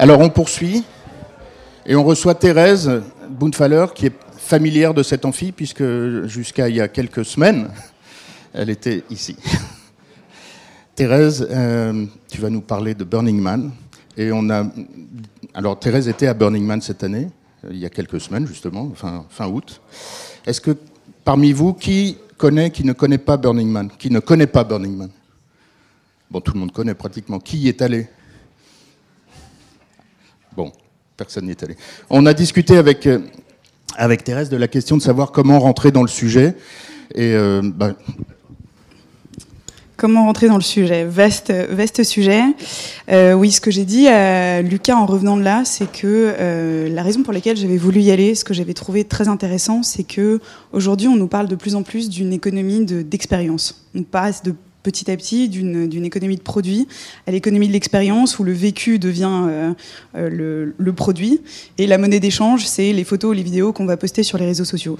Alors on poursuit et on reçoit Thérèse Boonfaller qui est familière de cet amphi puisque jusqu'à il y a quelques semaines, elle était ici. Thérèse, euh, tu vas nous parler de Burning Man. Et on a. Alors Thérèse était à Burning Man cette année, euh, il y a quelques semaines justement, fin, fin août. Est-ce que parmi vous, qui connaît, qui ne connaît pas Burning Man? Qui ne connaît pas Burning Man? Bon, tout le monde connaît pratiquement. Qui y est allé? Bon, personne n'y est allé. On a discuté avec, euh, avec Thérèse de la question de savoir comment rentrer dans le sujet. Et euh, bah, Comment rentrer dans le sujet? Vaste, vaste sujet. Euh, oui, ce que j'ai dit à Lucas en revenant de là, c'est que la raison pour laquelle j'avais voulu y aller, ce que j'avais trouvé très intéressant, c'est que aujourd'hui, on nous parle de plus en plus d'une économie d'expérience. on passe de petit à petit d'une économie de produit à l'économie de l'expérience où le vécu devient euh, euh, le, le, produit. Et la monnaie d'échange c'est les photos les vidéos qu'on va poster sur les réseaux sociaux.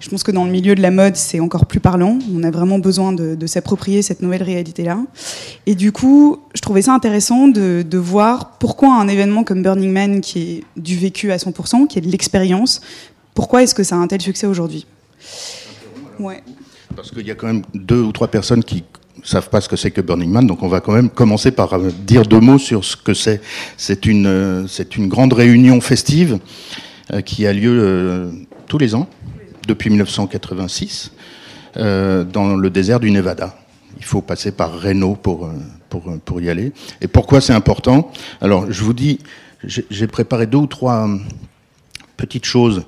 Je pense que dans le milieu de la mode c'est encore plus parlant, on a vraiment besoin de, de s'approprier cette nouvelle réalité là et du coup je trouvais ça intéressant de, de voir pourquoi un événement comme Burning Man qui est du vécu à 100%, qui est de l'expérience, pourquoi est-ce que ça a un tel succès aujourd'hui? Ouais. Parce qu'il y a quand même deux ou trois personnes qui savent pas ce que c'est que Burning Man, donc on va quand même commencer par euh, dire deux mots sur ce que c'est. C'est une, euh, c'est une grande réunion festive euh, qui a lieu tous les ans, depuis 1986, dans le désert du Nevada. Il faut passer par Reno pour, pour, pour y aller. Et pourquoi c'est important? Alors, je vous dis, j'ai préparé deux ou trois petites choses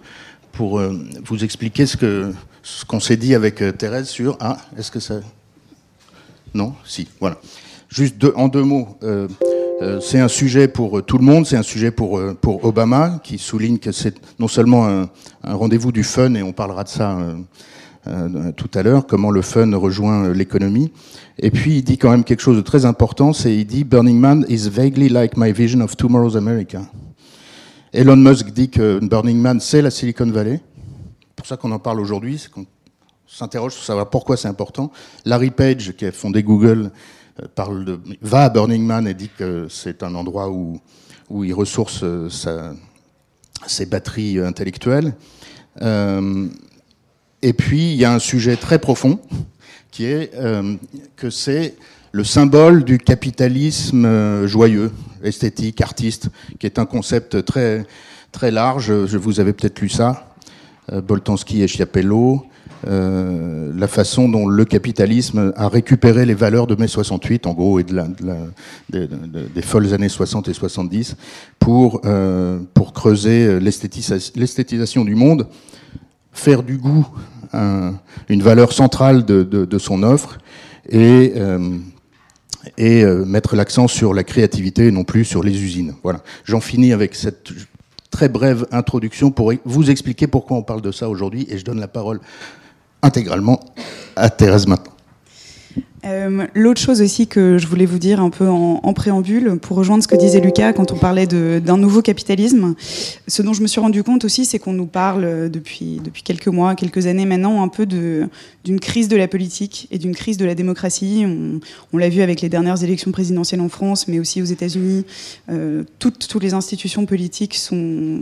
pour vous expliquer ce que ce qu'on s'est dit avec Thérèse sur ah est-ce que ça non Si, voilà. Juste en deux mots. Euh, euh, c'est un sujet pour euh, tout le monde, c'est un sujet pour, Obama, qui souligne que c'est non seulement un, rendez-vous du fun, et on parlera de ça tout à l'heure, comment le fun rejoint l'économie. Et puis il dit quand même quelque chose de très important, c'est il dit Burning Man is vaguely like my vision of tomorrow's America. Elon Musk dit que Burning Man c'est la Silicon Valley. C'est pour ça qu'on en parle aujourd'hui, c'est qu'on s'interroge sur savoir pourquoi c'est important. Larry Page, qui a fondé Google, euh, parle de, va à Burning Man et dit que c'est un endroit où, où il ressource euh, ses batteries intellectuelles. Euh, et puis, il y a un sujet très profond, qui est que c'est le symbole du capitalisme joyeux, esthétique, artiste, qui est un concept très, très large. Je vous avez peut-être lu ça. Boltanski et Chiapello, euh, la façon dont le capitalisme a récupéré les valeurs de mai 68, en gros, et de la, de des folles années 60 et 70, pour, euh, pour creuser l'esthétisation du monde, faire du goût une valeur centrale de, son offre, et, euh, et euh, mettre l'accent sur la créativité et non plus sur les usines. Voilà. J'en finis avec cette très brève introduction pour vous expliquer pourquoi on parle de ça aujourd'hui, et je donne la parole intégralement à Thérèse maintenant. Euh, l'autre chose aussi que je voulais vous dire un peu en, préambule, pour rejoindre ce que disait Lucas quand on parlait d'un nouveau capitalisme, ce dont je me suis rendu compte aussi, c'est qu'on nous parle depuis, depuis quelques mois, quelques années maintenant, un peu d'une crise de la politique et d'une crise de la démocratie. On, l'a vu avec les dernières élections présidentielles en France, mais aussi aux États-Unis. Euh, toutes, les institutions politiques sont.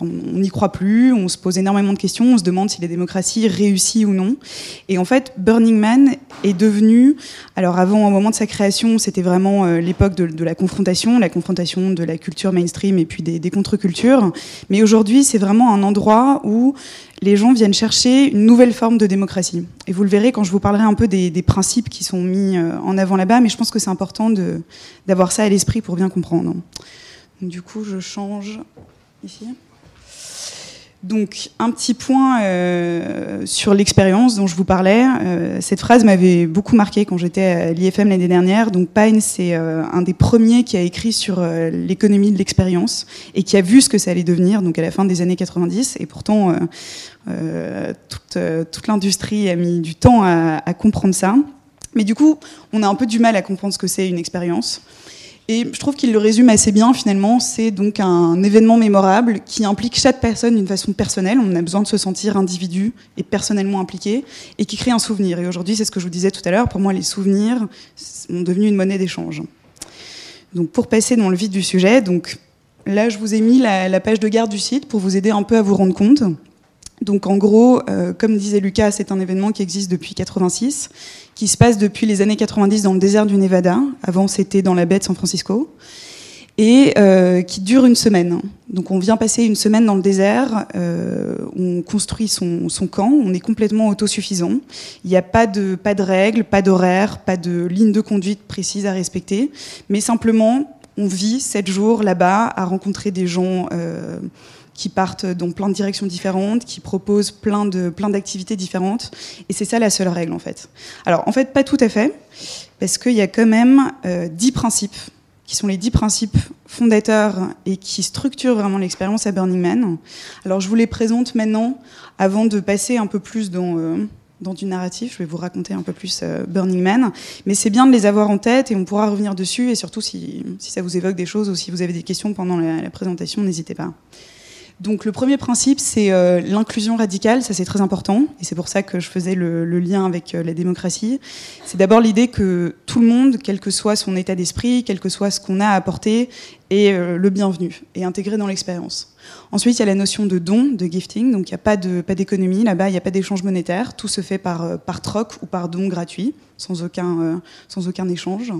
On n'y croit plus, on se pose énormément de questions, on se demande si les démocraties réussissent ou non. Et en fait, Burning Man est devenu alors avant, au moment de sa création, c'était vraiment euh, l'époque de, la confrontation, la confrontation de la culture mainstream et puis des, contre-cultures. Mais aujourd'hui, c'est vraiment un endroit où les gens viennent chercher une nouvelle forme de démocratie. Et vous le verrez quand je vous parlerai un peu des, principes qui sont mis euh, en avant là-bas, mais je pense que c'est important d'avoir ça à l'esprit pour bien comprendre. Du coup, je change ici. Donc, un petit point euh, sur l'expérience dont je vous parlais. Euh, cette phrase m'avait beaucoup marqué quand j'étais à l'IFM l'année dernière. Donc, Pine, c'est euh, un des premiers qui a écrit sur l'économie de l'expérience et qui a vu ce que ça allait devenir, donc à la fin des années 90. Et pourtant, toute, toute l'industrie a mis du temps à, à comprendre ça. Mais du coup, on a un peu du mal à comprendre ce que c'est une expérience. Et je trouve qu'il le résume assez bien finalement. C'est donc un événement mémorable qui implique chaque personne d'une façon personnelle. On a besoin de se sentir individu et personnellement impliqué et qui crée un souvenir. Et aujourd'hui, c'est ce que je vous disais tout à l'heure. Pour moi, les souvenirs sont devenus une monnaie d'échange. Donc pour passer dans le vif du sujet, là, je vous ai mis la, page de garde du site pour vous aider un peu à vous rendre compte. Donc en gros, euh, comme disait Lucas, c'est un événement qui existe depuis 86, qui se passe depuis les années 90 dans le désert du Nevada. Avant, c'était dans la baie de San Francisco et euh, qui dure une semaine. Donc on vient passer une semaine dans le désert, euh, on construit son, camp, on est complètement autosuffisant. Il n'y a pas de, pas de règles, pas d'horaires, pas de ligne de conduite précise à respecter, mais simplement on vit sept jours là-bas à rencontrer des gens qui partent dans plein de directions différentes, qui proposent plein de plein d'activités différentes, et c'est ça la seule règle en fait. Alors en fait pas tout à fait, parce qu'il y a quand même dix principes qui sont les dix principes fondateurs et qui structurent vraiment l'expérience à Burning Man. Alors je vous les présente maintenant avant de passer un peu plus dans, euh, dans du narratif. Je vais vous raconter un peu plus euh, Burning Man. Mais c'est bien de les avoir en tête et on pourra revenir dessus. Et surtout si, si ça vous évoque des choses ou si vous avez des questions pendant la présentation, n'hésitez pas. Donc le premier principe, c'est euh, l'inclusion radicale, ça c'est très important, et c'est pour ça que je faisais le, lien avec euh, la démocratie. C'est d'abord l'idée que tout le monde, quel que soit son état d'esprit, quel que soit ce qu'on a à apporter, est euh, le bienvenu et intégré dans l'expérience. Ensuite, il y a la notion de don, de gifting, donc il n'y a pas d'économie là-bas, il n'y a pas d'échange monétaire, tout se fait par, par troc ou par don gratuit, sans aucun, sans aucun échange.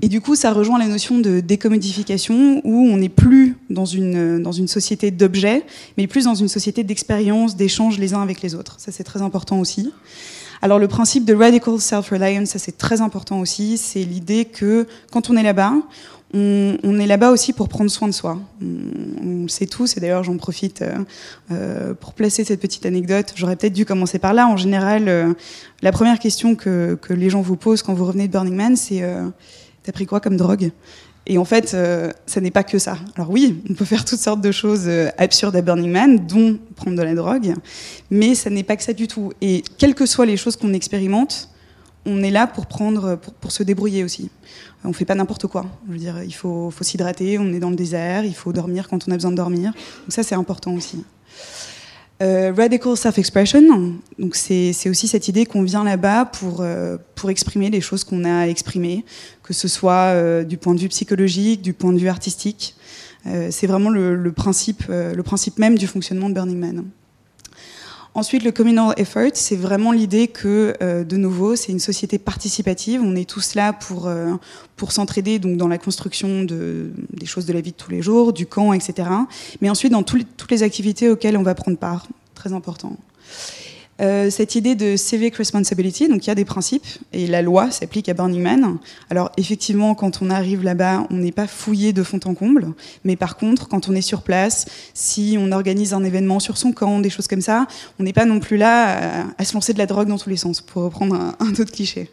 Et du coup, ça rejoint la notion de décommodification où on n'est plus dans une, société d'objets, mais plus dans une société d'expérience, d'échange les uns avec les autres. Ça, c'est très important aussi. Alors, le principe de radical self-reliance, ça, c'est très important aussi. C'est l'idée que quand on est là-bas, on, est là-bas aussi pour prendre soin de soi. On, le sait tous, et d'ailleurs j'en profite euh, euh, pour placer cette petite anecdote. J'aurais peut-être dû commencer par là. En général, euh, la première question que, que, les gens vous posent quand vous revenez de Burning Man, c'est T'as pris quoi comme drogue? Et en fait, euh, ça n'est pas que ça. Alors oui, on peut faire toutes sortes de choses euh, absurdes à Burning Man, dont prendre de la drogue, mais ça n'est pas que ça du tout. Et quelles que soient les choses qu'on expérimente, on est là pour prendre, pour, se débrouiller aussi. On fait pas n'importe quoi. Je veux dire, il faut, faut s'hydrater, on est dans le désert, il faut dormir quand on a besoin de dormir. Donc ça, c'est important aussi. Euh, radical self-expression, donc c'est aussi cette idée qu'on vient là-bas pour, euh, pour exprimer les choses qu'on a à exprimer, que ce soit euh, du point de vue psychologique, du point de vue artistique. c'est vraiment le, le principe, le principe même du fonctionnement de Burning Man. Ensuite, le communal effort, c'est vraiment l'idée que, euh, de nouveau, c'est une société participative. On est tous là pour, euh, pour s'entraider donc dans la construction de, des choses de la vie de tous les jours, du camp, etc. Mais ensuite, dans toutes les activités auxquelles on va prendre part. Très important. Euh, cette idée de civic responsibility, donc il y a des principes et la loi s'applique à Burning Man. Alors effectivement, quand on arrive là-bas, on n'est pas fouillé de fond en comble, mais par contre, quand on est sur place, si on organise un événement sur son camp, des choses comme ça, on n'est pas non plus là à, se lancer de la drogue dans tous les sens, pour reprendre un, un autre cliché.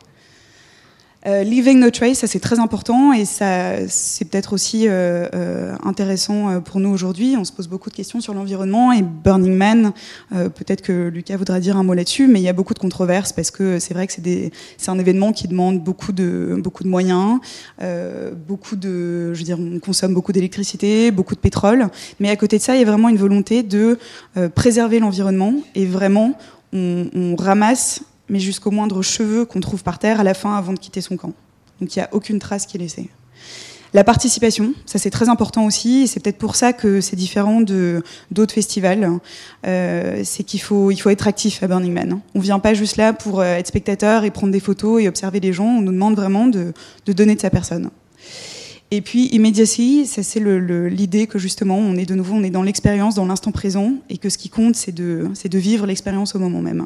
Euh, leaving no trace, ça c'est très important et ça c'est peut-être aussi euh, euh, intéressant pour nous aujourd'hui. On se pose beaucoup de questions sur l'environnement et Burning Man, peut-être que Lucas voudra dire un mot là-dessus, mais il y a beaucoup de controverses parce que c'est vrai que c'est un événement qui demande beaucoup de, beaucoup de moyens, beaucoup de, je veux dire, on consomme beaucoup d'électricité, beaucoup de pétrole, mais à côté de ça, il y a vraiment une volonté de préserver l'environnement et vraiment on, on ramasse mais jusqu'au moindre cheveu qu'on trouve par terre à la fin avant de quitter son camp. Donc il n'y a aucune trace qui est laissée. La participation, ça c'est très important aussi, et c'est peut-être pour ça que c'est différent de d'autres festivals. Euh, c'est qu'il faut il faut être actif à Burning Man. On vient pas juste là pour euh, être spectateur et prendre des photos et observer les gens. On nous demande vraiment de, de donner de sa personne. Et puis immediacy, ça c'est l'idée que justement on est de nouveau on est dans l'expérience, dans l'instant présent, et que ce qui compte c'est de c'est de vivre l'expérience au moment même.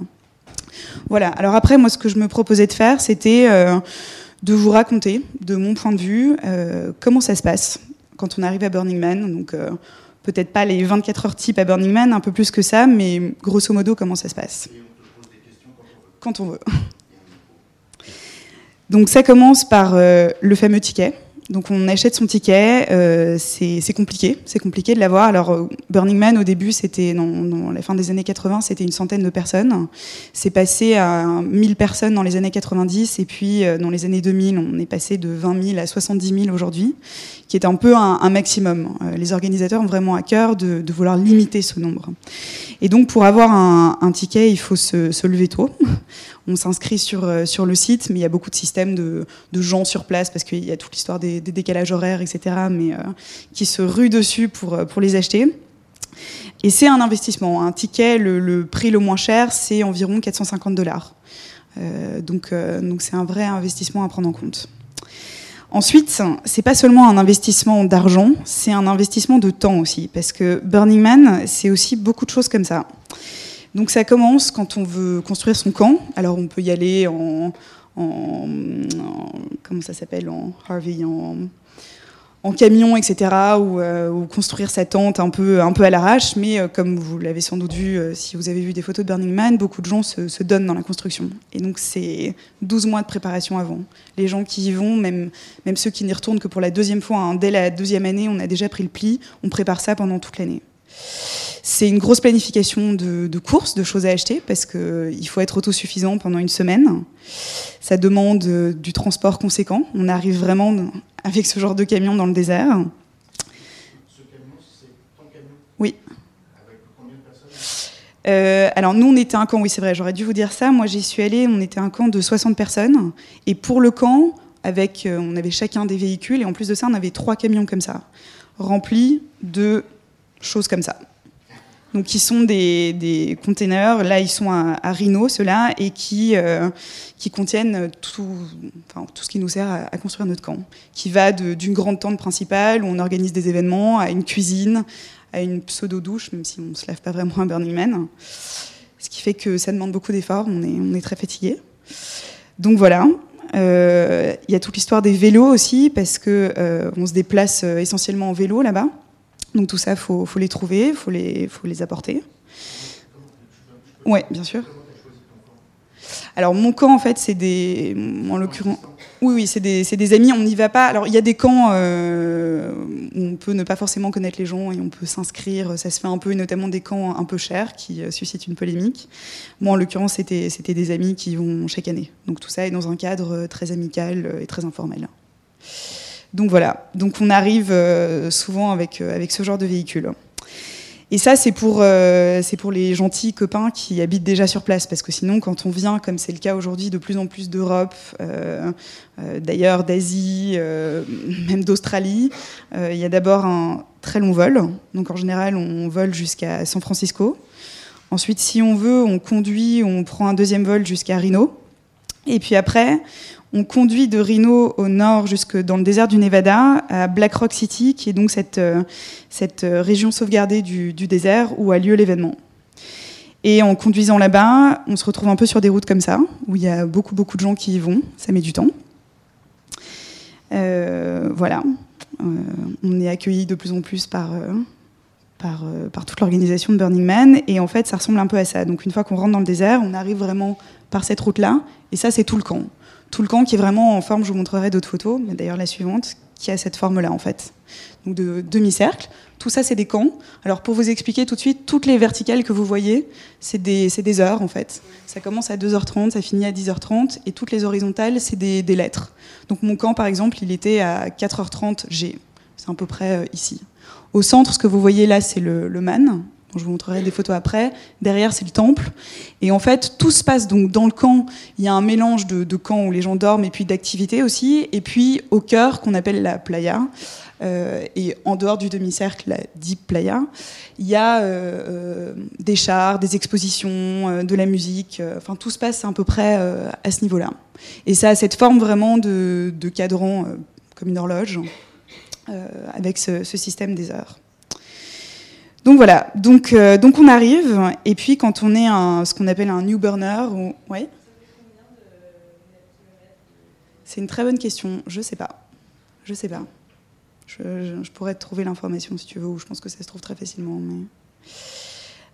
Voilà. Alors après, moi, ce que je me proposais de faire, c'était euh, de vous raconter, de mon point de vue, euh, comment ça se passe quand on arrive à Burning Man. Donc, euh, peut-être pas les 24 heures type à Burning Man, un peu plus que ça, mais grosso modo, comment ça se passe Quand on veut. Donc, ça commence par le fameux ticket. Donc on achète son ticket, euh, c'est compliqué, c'est compliqué de l'avoir. Alors euh, Burning Man au début, c'était dans, la fin des années 80, c'était une centaine de personnes. C'est passé à 1000 personnes dans les années 90 et puis euh, dans les années 2000, on est passé de 20 000 à 70 000 aujourd'hui, qui est un peu un, maximum. les organisateurs ont vraiment à cœur de, vouloir limiter ce nombre. Et donc pour avoir un, un ticket, il faut se, se lever tôt on s'inscrit sur, sur le site, mais il y a beaucoup de systèmes de, gens sur place parce qu'il y a toute l'histoire des décalages horaires, etc., mais qui se ruent dessus pour, pour les acheter. Et c'est un investissement. Un ticket, le, prix le moins cher, c'est environ 450 dollars. donc, donc c'est un vrai investissement à prendre en compte. Ensuite, c'est pas seulement un investissement d'argent, c'est un investissement de temps aussi, parce que Burning Man, c'est aussi beaucoup de choses comme ça. Donc ça commence quand on veut construire son camp. Alors on peut y aller en, en, comment ça s'appelle en Harvey en en camion, etc., euh, ou, construire sa tente un peu, un peu à l'arrache. Mais euh, comme vous l'avez sans doute vu, euh, si vous avez vu des photos de Burning Man, beaucoup de gens se, donnent dans la construction. Et donc c'est 12 mois de préparation avant. Les gens qui y vont, même, même ceux qui n'y retournent que pour la deuxième fois, hein, dès la deuxième année, on a déjà pris le pli, on prépare ça pendant toute l'année. C'est une grosse planification de, de, courses, de choses à acheter, parce qu'il faut être autosuffisant pendant une semaine. Ça demande du transport conséquent. On arrive vraiment avec ce genre de camion dans le désert. Ce camion, c'est ton camion? Oui. Avec combien de personnes? Euh, alors nous on était un camp, oui c'est vrai, j'aurais dû vous dire ça. Moi j'y suis allée, on était un camp de 60 personnes. Et pour le camp, avec, euh, on avait chacun des véhicules et en plus de ça on avait trois camions comme ça, remplis de choses comme ça donc qui sont des, des containers, là ils sont à, à Rhino, ceux-là, et qui, euh, qui contiennent tout, enfin, tout ce qui nous sert à, construire notre camp, qui va d'une grande tente principale où on organise des événements, à une cuisine, à une pseudo-douche, même si on ne se lave pas vraiment à Burning Man, ce qui fait que ça demande beaucoup d'efforts, on est, on est très fatigué. Donc voilà. Euh, il y a toute l'histoire des vélos aussi, parce que euh, on se déplace essentiellement en vélo là-bas. Donc tout ça, faut, faut, les trouver, faut les, faut les apporter. Oui, bien sûr. Alors mon camp, en fait, c'est des... En l'occurrence... Oui, oui, c'est des, amis, on n'y va pas. Alors il y a des camps euh, où on peut ne pas forcément connaître les gens et on peut s'inscrire, ça se fait un peu, et notamment des camps un peu chers qui euh, suscitent une polémique. Moi, en l'occurrence, c'était des amis qui vont chaque année. Donc tout ça est dans un cadre euh, très amical et très informel. Donc voilà, donc on arrive euh, souvent avec, euh, avec ce genre de véhicule. Et ça, c'est pour, euh, c'est pour les gentils copains qui habitent déjà sur place, parce que sinon, quand on vient, comme c'est le cas aujourd'hui, de plus en plus d'Europe, d'ailleurs d'Asie, même d'Australie, il y a d'abord un très long vol. Donc en général, on vole jusqu'à San Francisco. Ensuite, si on veut, on conduit, on prend un deuxième vol jusqu'à Reno. Et puis après, on conduit de Reno au nord jusque dans le désert du Nevada, à Black Rock City, qui est donc cette, euh, cette euh, région sauvegardée du, désert où a lieu l'événement. Et en conduisant là-bas, on se retrouve un peu sur des routes comme ça, où il y a beaucoup, beaucoup de gens qui y vont. Ça met du temps. Euh, voilà. on est accueilli de plus en plus par, par, par toute l'organisation de Burning Man. Et en fait, ça ressemble un peu à ça. Donc, une fois qu'on rentre dans le désert, on arrive vraiment par cette route-là. Et ça, c'est tout le camp tout le camp qui est vraiment en forme, je vous montrerai d'autres photos, mais d'ailleurs la suivante, qui a cette forme-là en fait. Donc de demi-cercle. Tout ça, c'est des camps. Alors pour vous expliquer tout de suite, toutes les verticales que vous voyez, c'est des, des, heures en fait. Ça commence à 2h30, ça finit à 10h30, et toutes les horizontales, c'est des, des, lettres. Donc mon camp, par exemple, il était à 4h30 G. C'est à peu près euh, ici. Au centre, ce que vous voyez là, c'est le, le man, je vous montrerai des photos après. Derrière, c'est le temple. Et en fait, tout se passe donc dans le camp. Il y a un mélange de, de camps où les gens dorment et puis d'activités aussi. Et puis au cœur, qu'on appelle la playa. Euh, et en dehors du demi-cercle, la Deep Playa, il y a euh, euh des chars, des expositions, de la musique. Enfin, tout se passe à peu près à ce niveau-là. Et ça a cette forme vraiment de, cadran, comme une horloge, avec ce système des heures. Donc voilà, donc, euh, donc on arrive, et puis quand on est ce qu'on appelle un new burner, ou... c'est une très bonne question, je sais pas. Je sais pas. Je, pourrais trouver l'information si tu veux, ou je pense que ça se trouve très facilement.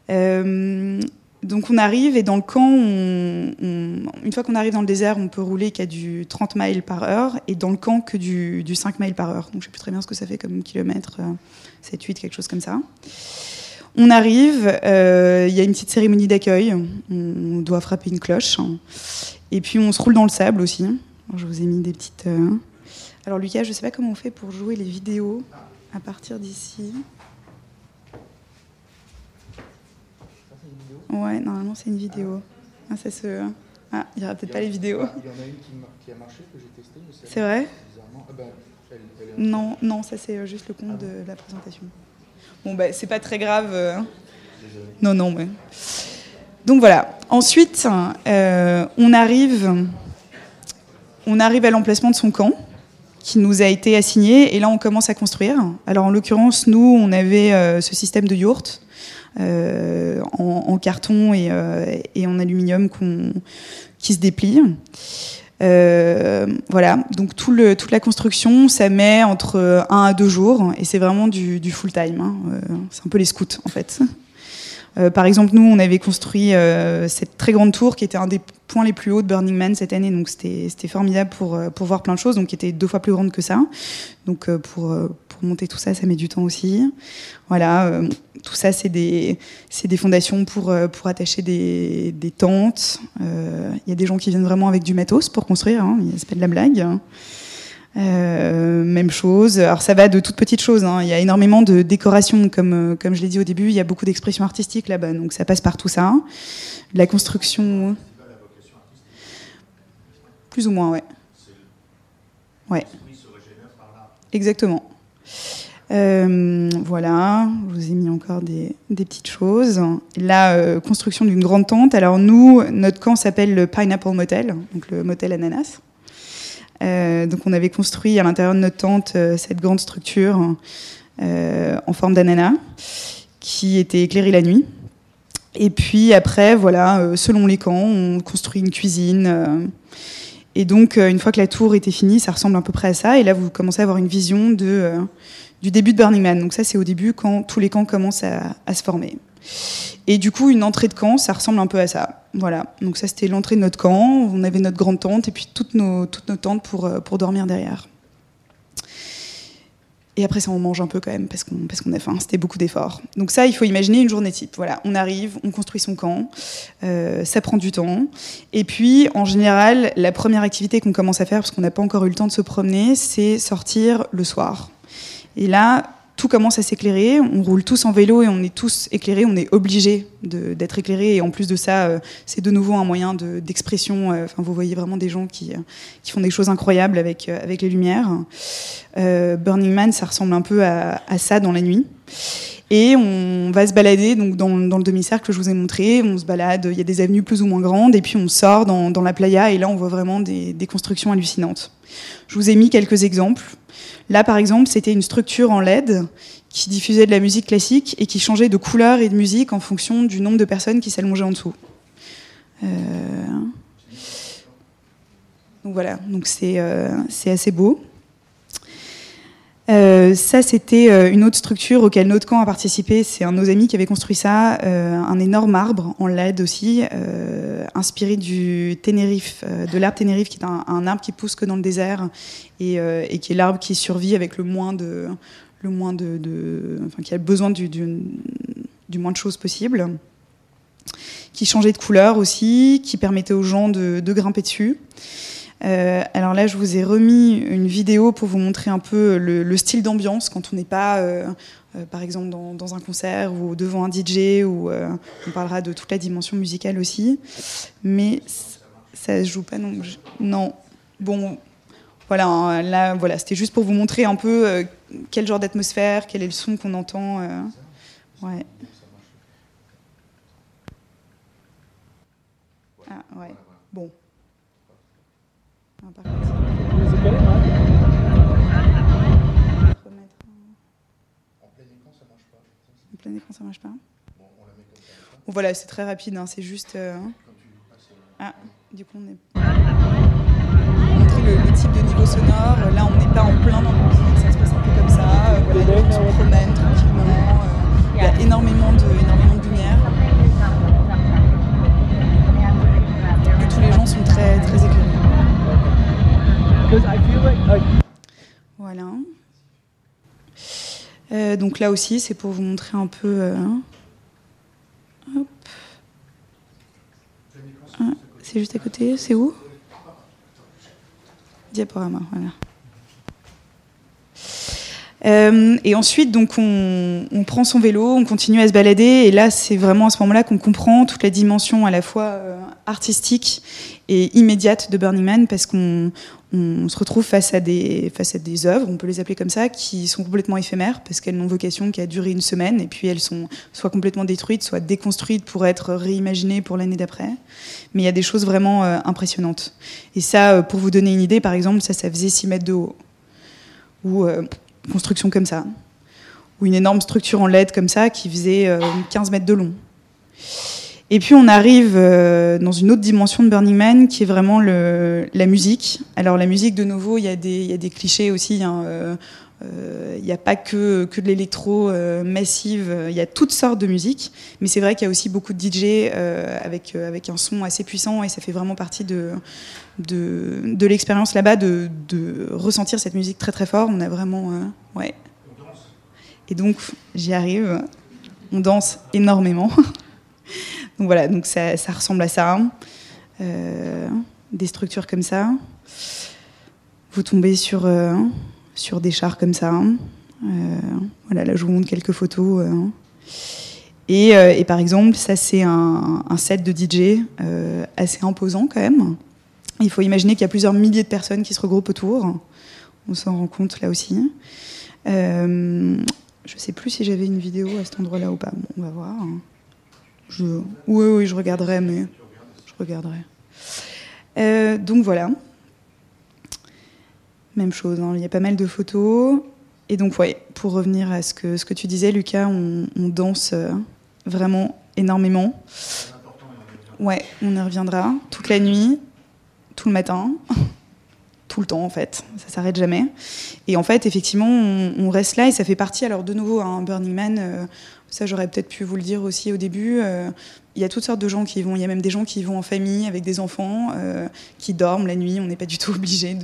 Euh, donc on arrive et dans le camp, une fois qu'on arrive dans le désert, on peut rouler qu'à du 30 miles par heure et dans le camp que du, 5 miles par heure. Donc je sais plus très bien ce que ça fait comme kilomètre, 7, euh, 8, quelque chose comme ça. On arrive, euh, il y a une petite cérémonie d'accueil, on doit frapper une cloche et puis on se roule dans le sable aussi. je vous ai mis des petites... Euh, alors Lucas, je ne sais pas comment on fait pour jouer les vidéos à partir d'ici. Ouais, normalement c'est une vidéo. Ah, ça se... ah il n'y aura peut-être pas les vidéos. Il y en a une qui, a marché, que j'ai testé. C'est vrai? Ah ben, Non, non, ça c'est juste le compte de la présentation. Bon, bah, c'est pas très grave. Hein. Non, non, mais. Donc voilà. Ensuite, on arrive, on arrive à l'emplacement de son camp qui nous a été assigné et là on commence à construire. Alors en l'occurrence, nous, on avait ce système de yourte euh, en, carton euh, et, en aluminium qui se déplie. Euh, voilà, donc tout le, toute la construction, ça met entre un à deux jours et c'est vraiment du, full time. Hein. c'est un peu les scouts en fait. par exemple, nous, on avait construit cette très grande tour qui était un des points les plus hauts de Burning Man cette année, donc c'était formidable pour, pour voir plein de choses, donc qui était deux fois plus grande que ça. Donc pour, pour monter tout ça, ça met du temps aussi. Voilà, euh, tout ça, c'est des, des fondations pour, euh, pour attacher des, des tentes. Il euh, y a des gens qui viennent vraiment avec du matos pour construire, hein, c'est pas de la blague. même chose. Alors ça va de toutes petites choses. Hein. Il y a énormément de décorations, comme, comme je l'ai dit au début. Il y a beaucoup d'expressions artistiques là-bas, donc ça passe par tout ça. La construction. Plus ou moins, ouais. Ouais. Exactement. Euh, voilà, je vous ai mis encore des, petites choses. La euh, construction d'une grande tente. Alors nous, notre camp s'appelle le Pineapple Motel, donc le motel ananas. Euh, donc on avait construit à l'intérieur de notre tente cette grande structure en forme d'ananas qui était éclairée la nuit. Et puis après, voilà, selon les camps, on construit une cuisine. Et donc, une fois que la tour était finie, ça ressemble à peu près à ça. Et là, vous commencez à avoir une vision de du début de Burning Man. Donc ça, c'est au début quand tous les camps commencent à, se former. Et du coup, une entrée de camp, ça ressemble un peu à ça. Voilà. Donc ça, c'était l'entrée de notre camp. On avait notre grande tente et puis toutes nos, toutes nos tentes pour, euh, pour dormir derrière. Et après ça, on mange un peu quand même parce qu'on a faim. C'était beaucoup d'efforts. Donc ça, il faut imaginer une journée type. Voilà, on arrive, on construit son camp, euh, ça prend du temps. Et puis, en général, la première activité qu'on commence à faire, parce qu'on n'a pas encore eu le temps de se promener, c'est sortir le soir. Et là, tout commence à s'éclairer. On roule tous en vélo et on est tous éclairés. On est obligé d'être éclairés. Et en plus de ça, euh, c'est de nouveau un moyen d'expression. Euh, enfin, vous voyez vraiment des gens qui, euh, qui font des choses incroyables avec, avec les lumières. Burning Man, ça ressemble un peu à, à, ça dans la nuit. Et on va se balader donc dans, dans le demi-cercle que je vous ai montré. On se balade, il y a des avenues plus ou moins grandes. Et puis on sort dans, dans la playa. Et là, on voit vraiment des, des constructions hallucinantes. Je vous ai mis quelques exemples. Là, par exemple, c'était une structure en LED qui diffusait de la musique classique et qui changeait de couleur et de musique en fonction du nombre de personnes qui s'allongeaient en dessous. Euh, donc voilà, donc c'est euh, assez beau. Euh, ça, c'était euh, une autre structure auquel notre camp a participé. C'est un de nos amis qui avait construit ça, euh, un énorme arbre en LED aussi, inspiré du Ténérife, de l'arbre Ténérife, qui est un, arbre qui pousse que dans le désert et, qui est l'arbre qui survit avec le moins de, le moins de, enfin, qui a besoin du, du, moins de choses possible, qui changeait de couleur aussi, qui permettait aux gens de, de grimper dessus. Euh, alors là, je vous ai remis une vidéo pour vous montrer un peu le, style d'ambiance quand on n'est pas, euh, euh, par exemple, dans, un concert ou devant un DJ, ou on parlera de toute la dimension musicale aussi. Mais ça se joue pas non. Non. Bon, voilà. Hein, là, voilà, c'était juste pour vous montrer un peu quel genre d'atmosphère, quel est le son qu'on entend. ouais. Ah ouais. En plein écran, ça marche pas. Bon, voilà, c'est très rapide, hein, c'est juste. Euh... Ah, du coup, on est. Montrer le, le, type de niveau sonore. Là, on n'est pas en plein dans le musique, ça se passe un peu comme ça. Voilà, les se promènent tranquillement. Euh, il y a énormément de, énormément de lumière. Et tous les gens sont très, très éclairés. Voilà. Euh, donc là aussi, c'est pour vous montrer un peu. Euh, ah, c'est juste à côté. C'est où? Diaporama, voilà. Euh, et ensuite, donc, on, prend son vélo, on continue à se balader, et là, c'est vraiment à ce moment-là qu'on comprend toute la dimension à la fois artistique et immédiate de Burning Man parce qu'on on se retrouve face à des œuvres, on peut les appeler comme ça, qui sont complètement éphémères parce qu'elles n'ont vocation qu'à durer une semaine et puis elles sont soit complètement détruites, soit déconstruites pour être réimaginées pour l'année d'après. Mais il y a des choses vraiment euh, impressionnantes. Et ça, euh, pour vous donner une idée, par exemple, ça, ça faisait 6 mètres de haut ou euh, construction comme ça, ou une énorme structure en LED comme ça qui faisait 15 mètres de long. Et puis on arrive euh, dans une autre dimension de Burning Man qui est vraiment le, la musique. Alors la musique, de nouveau, il y, a des, il y a des clichés aussi. Hein, euh, euh, il n'y a pas que, que de l'électro massive, il y a toutes sortes de musique. Mais c'est vrai qu'il y a aussi beaucoup de DJ avec, avec un son assez puissant et ça fait vraiment partie de, de, l'expérience là-bas de, de, ressentir cette musique très très fort. On a vraiment. ouais. Et donc j'y arrive. On danse énormément. Donc voilà, donc ça, ressemble à ça. Euh, des structures comme ça. Vous tombez sur, euh, sur des chars comme ça. Euh, voilà, là je vous montre quelques photos. Et, et, par exemple, ça c'est un, set de DJ assez imposant quand même. Il faut imaginer qu'il y a plusieurs milliers de personnes qui se regroupent autour. On s'en rend compte là aussi. je ne sais plus si j'avais une vidéo à cet endroit-là ou pas. On va voir. Je... Oui, oui, je regarderai, mais je regarderai. Euh, donc voilà. Même chose, hein. il y a pas mal de photos. Et donc, ouais, pour revenir à ce que, ce que tu disais, Lucas, on, danse euh, vraiment énormément. Ouais, on y reviendra. Toute la nuit, tout le matin, tout le temps en fait. Ça s'arrête jamais. Et en fait, effectivement, on, reste là et ça fait partie, alors de nouveau, un hein, Burning Man. Euh, ça, j'aurais peut-être pu vous le dire aussi au début. Euh, il y a toutes sortes de gens qui vont. Il y a même des gens qui vont en famille avec des enfants, euh, qui dorment la nuit. On n'est pas du tout obligé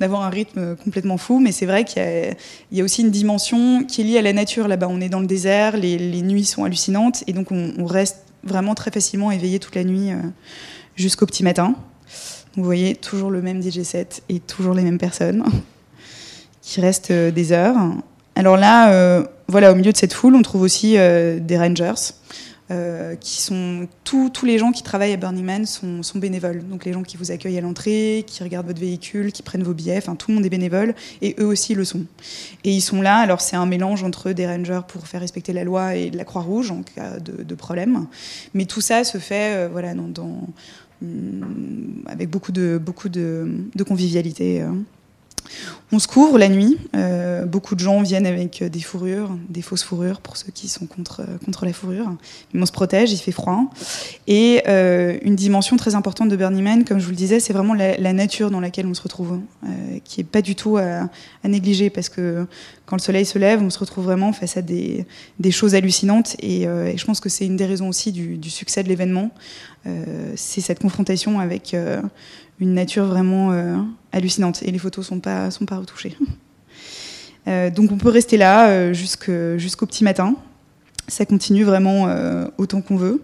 d'avoir un rythme complètement fou. Mais c'est vrai qu'il y, a aussi une dimension qui est liée à la nature là-bas. On est dans le désert, les, nuits sont hallucinantes. Et donc, on, reste vraiment très facilement éveillé toute la nuit jusqu'au petit matin. vous voyez, toujours le même DJ set et toujours les mêmes personnes qui restent des heures. Alors là, euh, voilà, au milieu de cette foule, on trouve aussi euh, des rangers. Euh, qui sont tous, les gens qui travaillent à Burning Man sont, bénévoles. Donc les gens qui vous accueillent à l'entrée, qui regardent votre véhicule, qui prennent vos billets, enfin tout le monde est bénévole et eux aussi le sont. Et ils sont là. Alors c'est un mélange entre des rangers pour faire respecter la loi et de la Croix-Rouge en cas de, problème. Mais tout ça se fait voilà hum, avec beaucoup de beaucoup de, de convivialité. On se couvre la nuit. Euh, beaucoup de gens viennent avec des fourrures, des fausses fourrures pour ceux qui sont contre, contre la fourrure. Mais on se protège, il fait froid. Et euh, une dimension très importante de Burning Man, comme je vous le disais, c'est vraiment la, nature dans laquelle on se retrouve, euh, qui est pas du tout à, négliger parce que quand le soleil se lève, on se retrouve vraiment face à des, choses hallucinantes. Et, je pense que c'est une des raisons aussi du succès de l'événement. C'est cette confrontation avec une nature vraiment euh, hallucinante. Et les photos sont pas sont pas retouchées. Euh, donc on peut rester là euh, jusqu'au petit matin. Ça continue vraiment autant qu'on veut.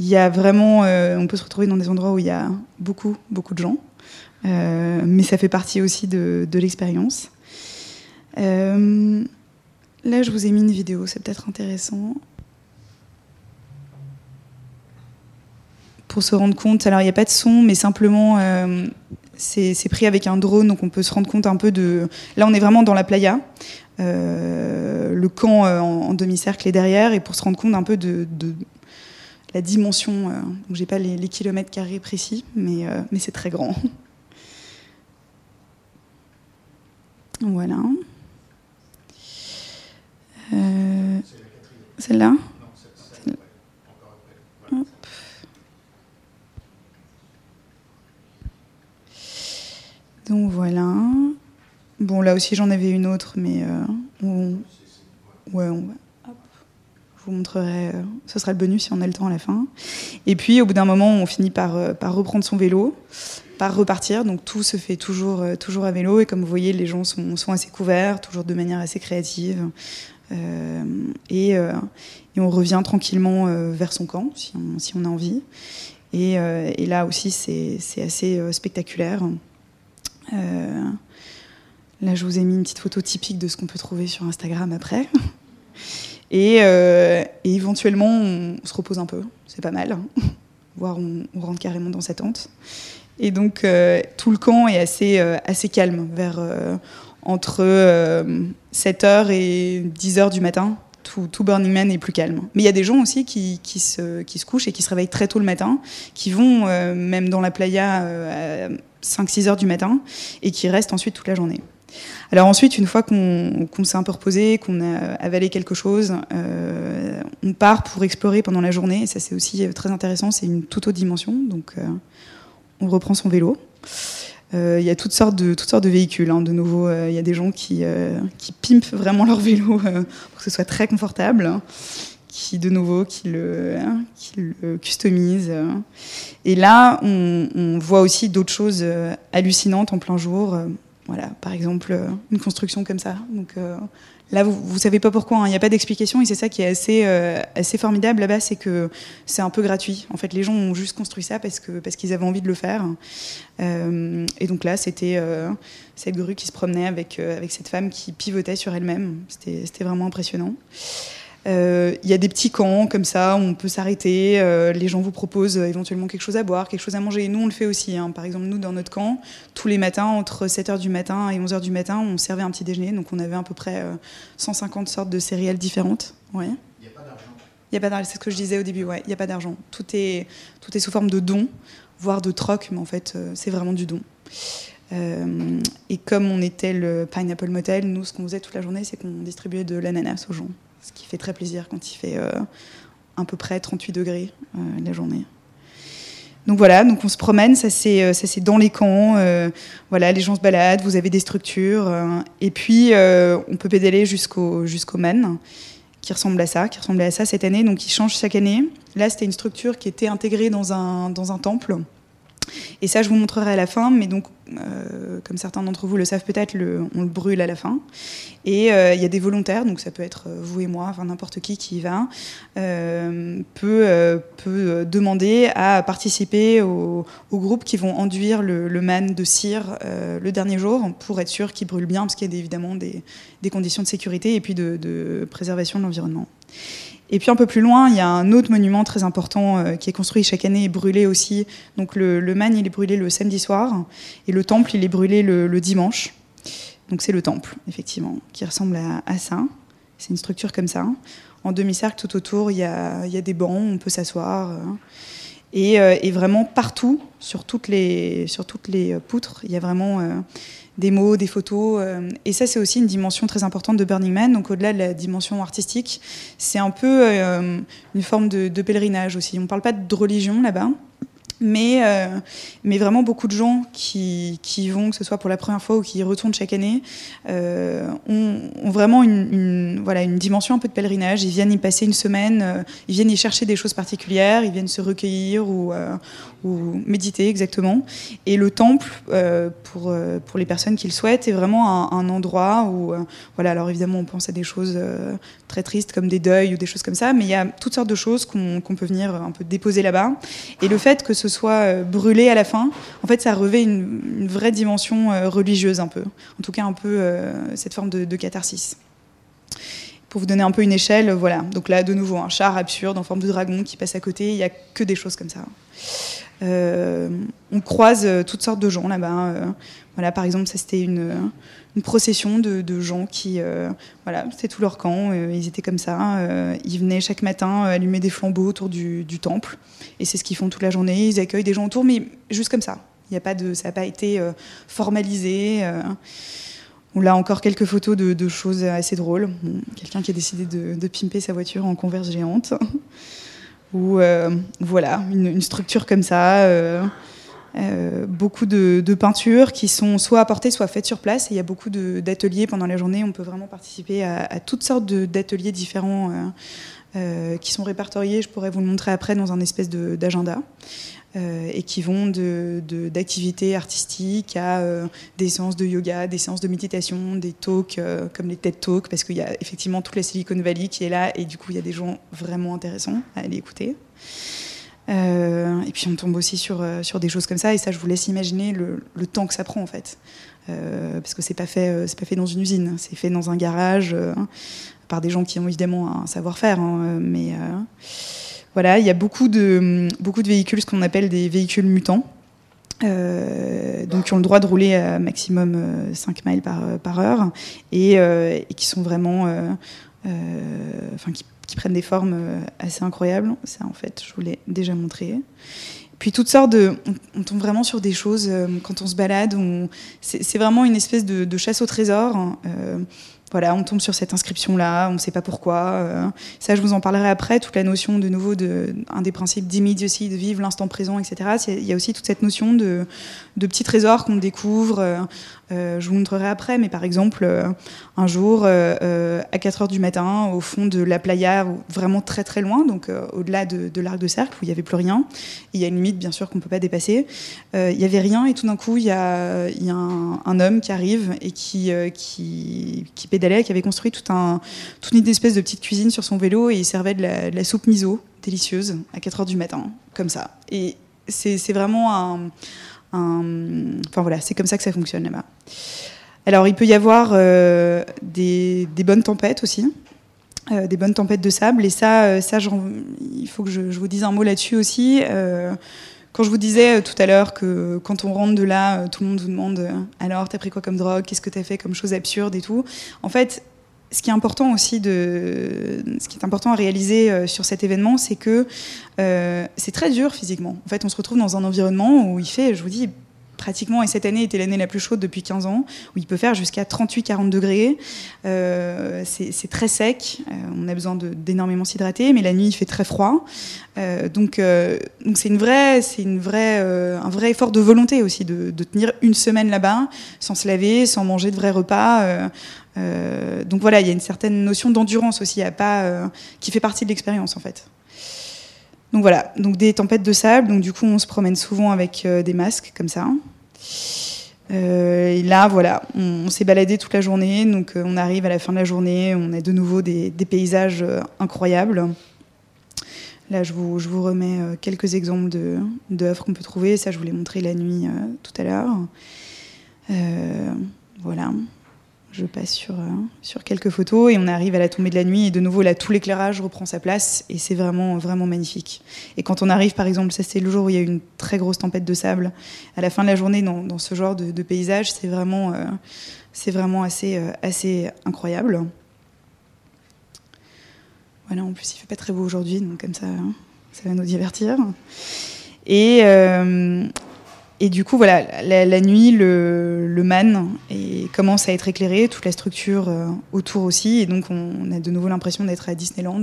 Il y a vraiment, on peut se retrouver dans des endroits où il y a beaucoup beaucoup de gens, mais ça fait partie aussi de l'expérience. là, je vous ai mis une vidéo, c'est peut-être intéressant. Pour se rendre compte. Alors, il n'y a pas de son, mais simplement, euh, c'est pris avec un drone, donc on peut se rendre compte un peu de. Là, on est vraiment dans la playa. Euh, le camp euh, en, demi-cercle est derrière, et pour se rendre compte un peu de, la dimension. donc, j'ai pas les, kilomètres carrés précis, mais, mais c'est très grand. voilà. Celle-là Donc voilà. Bon, là aussi j'en avais une autre, mais euh, on... ouais, on va. Je vous montrerai. Euh, ce sera le bonus si on a le temps à la fin. Et puis au bout d'un moment, on finit par, euh, reprendre son vélo, par repartir. Donc tout se fait toujours, toujours à vélo. Et comme vous voyez, les gens sont, assez couverts, toujours de manière assez créative. Et, on revient tranquillement vers son camp, si on, a envie. Et là aussi, c'est assez spectaculaire. Euh, là, je vous ai mis une petite photo typique de ce qu'on peut trouver sur Instagram après. Et, euh, éventuellement, on, se repose un peu. C'est pas mal. voire on, rentre carrément dans sa tente. Et donc tout le camp est assez, assez calme, vers entre 7h et 10h du matin tout, Burning Man est plus calme. Mais il y a des gens aussi qui, se, couchent et qui se réveillent très tôt le matin, qui vont euh, même dans la playa euh, à 5-6 heures du matin et qui restent ensuite toute la journée. Alors ensuite, une fois qu'on s'est un peu reposé, qu'on a avalé quelque chose, euh, on part pour explorer pendant la journée. Et ça, c'est aussi très intéressant. C'est une toute autre dimension. Donc, on reprend son vélo. Euh, il y a toutes sortes de, toutes sortes de véhicules. Hein. De nouveau, euh, il y a des gens qui, euh, qui pimpent vraiment leur vélo pour que ce soit très confortable, qui de nouveau qui le, hein, qui le customisent. Et là, on voit aussi d'autres choses hallucinantes en plein jour. Voilà, par exemple, une construction comme ça. Donc Là, vous ne savez pas pourquoi, hein. il n'y a pas d'explication et c'est ça qui est assez, euh, assez formidable là-bas, c'est que c'est un peu gratuit. En fait, les gens ont juste construit ça parce qu'ils parce qu'ils avaient envie de le faire. Euh, et donc là, c'était euh, cette grue qui se promenait avec, avec cette femme qui pivotait sur elle-même. C'était vraiment impressionnant. Euh, il y a des petits camps comme ça, où on peut s'arrêter. Euh, les gens vous proposent euh, éventuellement quelque chose à boire, quelque chose à manger. Et nous, on le fait aussi. Hein. Par exemple, nous, dans notre camp, tous les matins, entre 7h du matin et 11h du matin, on servait un petit déjeuner. Donc, on avait à peu près 150 sortes de céréales différentes. Ouais. Il n'y a pas d'argent. Il n'y a pas d'argent, c'est ce que je disais au début. Ouais, il n'y a pas d'argent. Tout est, tout est sous forme de don, voire de troc, mais en fait, c'est vraiment du don. et comme on était le Pineapple Motel, nous, ce qu'on faisait toute la journée, c'est qu'on distribuait de l'ananas aux gens ce qui fait très plaisir quand il fait euh, à peu près 38 degrés euh, la journée. Donc voilà, donc on se promène, ça c'est euh, dans les camps, voilà, les gens se baladent, vous avez des structures, et puis on peut pédaler jusqu'au jusqu'au Man, qui ressemble à ça, qui ressemblait à ça cette année, donc il change chaque année. Là c'était une structure qui était intégrée dans un dans un temple. Et ça, je vous montrerai à la fin, mais donc, euh, comme certains d'entre vous le savent peut-être, on le brûle à la fin. Et euh, il y a des volontaires, donc ça peut être euh, vous et moi, enfin n'importe qui qui y va, peut, demander à participer aux au groupes qui vont enduire le, man de cire le dernier jour pour être sûr qu'il brûle bien, parce qu'il y a évidemment des, conditions de sécurité et puis de préservation de l'environnement. Et puis un peu plus loin, il y a un autre monument très important euh, qui est construit chaque année et brûlé aussi. Donc le, le, man, il est brûlé le samedi soir et le temple, il est brûlé le, dimanche. Donc c'est le temple, effectivement, qui ressemble à, ça. C'est une structure comme ça. En demi-cercle, tout autour, il y, a, y, a, des bancs, on peut s'asseoir. Euh. Et, euh, et, vraiment partout, sur toutes les, sur toutes les poutres, il y a vraiment des mots, des photos. Euh, et ça, c'est aussi une dimension très importante de Burning Man. Donc, au-delà de la dimension artistique, c'est un peu euh, une forme de, de, pèlerinage aussi. On ne parle pas de religion là-bas, mais, euh, mais vraiment beaucoup de gens qui, qui vont, que ce soit pour la première fois ou qui y retournent chaque année, euh, ont, vraiment une, voilà, une dimension un peu de pèlerinage. Ils viennent y passer une semaine, euh, ils viennent y chercher des choses particulières, ils viennent se recueillir ou, ou méditer exactement. Et le temple, pour, pour les personnes qui le souhaitent, est vraiment un, endroit où, voilà, alors évidemment on pense à des choses très tristes comme des deuils ou des choses comme ça, mais il y a toutes sortes de choses qu'on qu'on peut venir un peu déposer là-bas. Et le fait que ce soit euh, brûlé à la fin, en fait, ça revêt une, vraie dimension euh, religieuse un peu. En tout cas, un peu euh, cette forme de, catharsis. Pour vous donner un peu une échelle, voilà. Donc là, de nouveau, un char absurde en forme de dragon qui passe à côté. Il n'y a que des choses comme ça. on croise toutes sortes de gens là-bas. voilà, par exemple, ça c'était une, procession de, gens qui, voilà, c'était tout leur camp. ils étaient comme ça. ils venaient chaque matin allumer des flambeaux autour du temple. Et c'est ce qu'ils font toute la journée. Ils accueillent des gens autour, mais juste comme ça. Il a pas de, ça n'a pas été euh, formalisé. Euh. On a encore quelques photos de, choses assez drôles. Quelqu'un qui a décidé de, pimper sa voiture en converse géante. Ou euh, voilà, une, structure comme ça. Beaucoup de, peintures qui sont soit apportées, soit faites sur place. Il y a beaucoup d'ateliers pendant la journée. On peut vraiment participer à, toutes sortes d'ateliers différents euh, qui sont répertoriés, je pourrais vous le montrer après, dans un espèce d'agenda. Euh, et qui vont d'activités artistiques à euh, des séances de yoga, des séances de méditation, des talks comme les TED Talks, parce qu'il y a effectivement toute la Silicon Valley qui est là, et du coup il y a des gens vraiment intéressants à aller écouter. Et puis on tombe aussi sur, sur des choses comme ça, et ça je vous laisse imaginer le, le temps que ça prend en fait. parce que c'est pas pas fait dans une usine, c'est fait dans un garage par des gens qui ont évidemment un savoir-faire, hein, mais euh, voilà, il y a beaucoup de, beaucoup de véhicules, ce qu'on appelle des véhicules mutants. donc qui ont le droit de rouler à maximum 5 miles par, par heure et, qui sont vraiment qui, prennent des formes assez incroyables ça en fait je vous l'ai déjà montré puis toutes sortes de, on, tombe vraiment sur des choses quand on se balade. C'est vraiment une espèce de, chasse au trésor. Hein, voilà, on tombe sur cette inscription-là, on ne sait pas pourquoi. Euh, ça, je vous en parlerai après. Toute la notion, de nouveau, de, un des principes d'immediacy, de vivre l'instant présent, etc. Il y a aussi toute cette notion de, de petits trésors qu'on découvre. Euh, euh, je vous montrerai après, mais par exemple, un jour, à 4 heures du matin, au fond de la playa, vraiment très très loin, donc au-delà de, l'arc de cercle, où il n'y avait plus rien, il y a une limite, bien sûr, qu'on ne peut pas dépasser, il n'y avait rien, et tout d'un coup, il y a, y a un, homme qui arrive et qui, qui, qui qui avait construit tout un, toute une espèce de petite cuisine sur son vélo et il servait de la, soupe miso, délicieuse, à 4 heures du matin, comme ça. Et c'est vraiment un, Enfin voilà, c'est comme ça que ça fonctionne là-bas. Alors il peut y avoir euh, des, bonnes tempêtes aussi. Euh, des bonnes tempêtes de sable et ça, euh, ça il faut que je, vous dise un mot là-dessus aussi quand je vous disais euh, tout à l'heure que quand on rentre de là, euh, tout le monde vous demande euh, alors t'as pris quoi comme drogue, qu'est-ce que t'as fait comme chose absurde et tout? En fait, ce qui est important aussi de, ce qui est important à réaliser sur cet événement, c'est que c'est très dur physiquement. En fait, on se retrouve dans un environnement où il fait, je vous dis, pratiquement, et cette année était l'année la plus chaude depuis 15 ans, où il peut faire jusqu'à 38-40 degrés. Euh, c'est très sec, euh, on a besoin d'énormément s'hydrater, mais la nuit il fait très froid. Euh, donc c'est une vraie, c'est une vraie, un vrai effort de volonté aussi de, tenir une semaine là-bas, sans se laver, sans manger de vrais repas. donc voilà, il y a une certaine notion d'endurance aussi, à pas, qui fait partie de l'expérience en fait. Donc voilà, donc des tempêtes de sable. Donc du coup, on se promène souvent avec euh, des masques comme ça. Euh, et là, voilà, on, s'est baladé toute la journée. Donc euh, on arrive à la fin de la journée, on a de nouveau des, paysages incroyables. Là, je vous, je vous remets quelques exemples d'œuvres qu'on peut trouver. Ça, je vous l'ai montré la nuit tout à l'heure. voilà je passe sur, euh, sur quelques photos et on arrive à la tombée de la nuit et de nouveau là tout l'éclairage reprend sa place et c'est vraiment vraiment magnifique. Et quand on arrive par exemple, ça c'est le jour où il y a une très grosse tempête de sable, à la fin de la journée dans, dans ce genre de, paysage, c'est vraiment, euh, vraiment assez, euh, assez incroyable. Voilà, en plus il fait pas très beau aujourd'hui, donc comme ça, hein, ça va nous divertir. Et, et du coup, voilà, la, nuit, le, le man et commence à être éclairé, toute la structure euh, autour aussi, et donc on, a de nouveau l'impression d'être à Disneyland.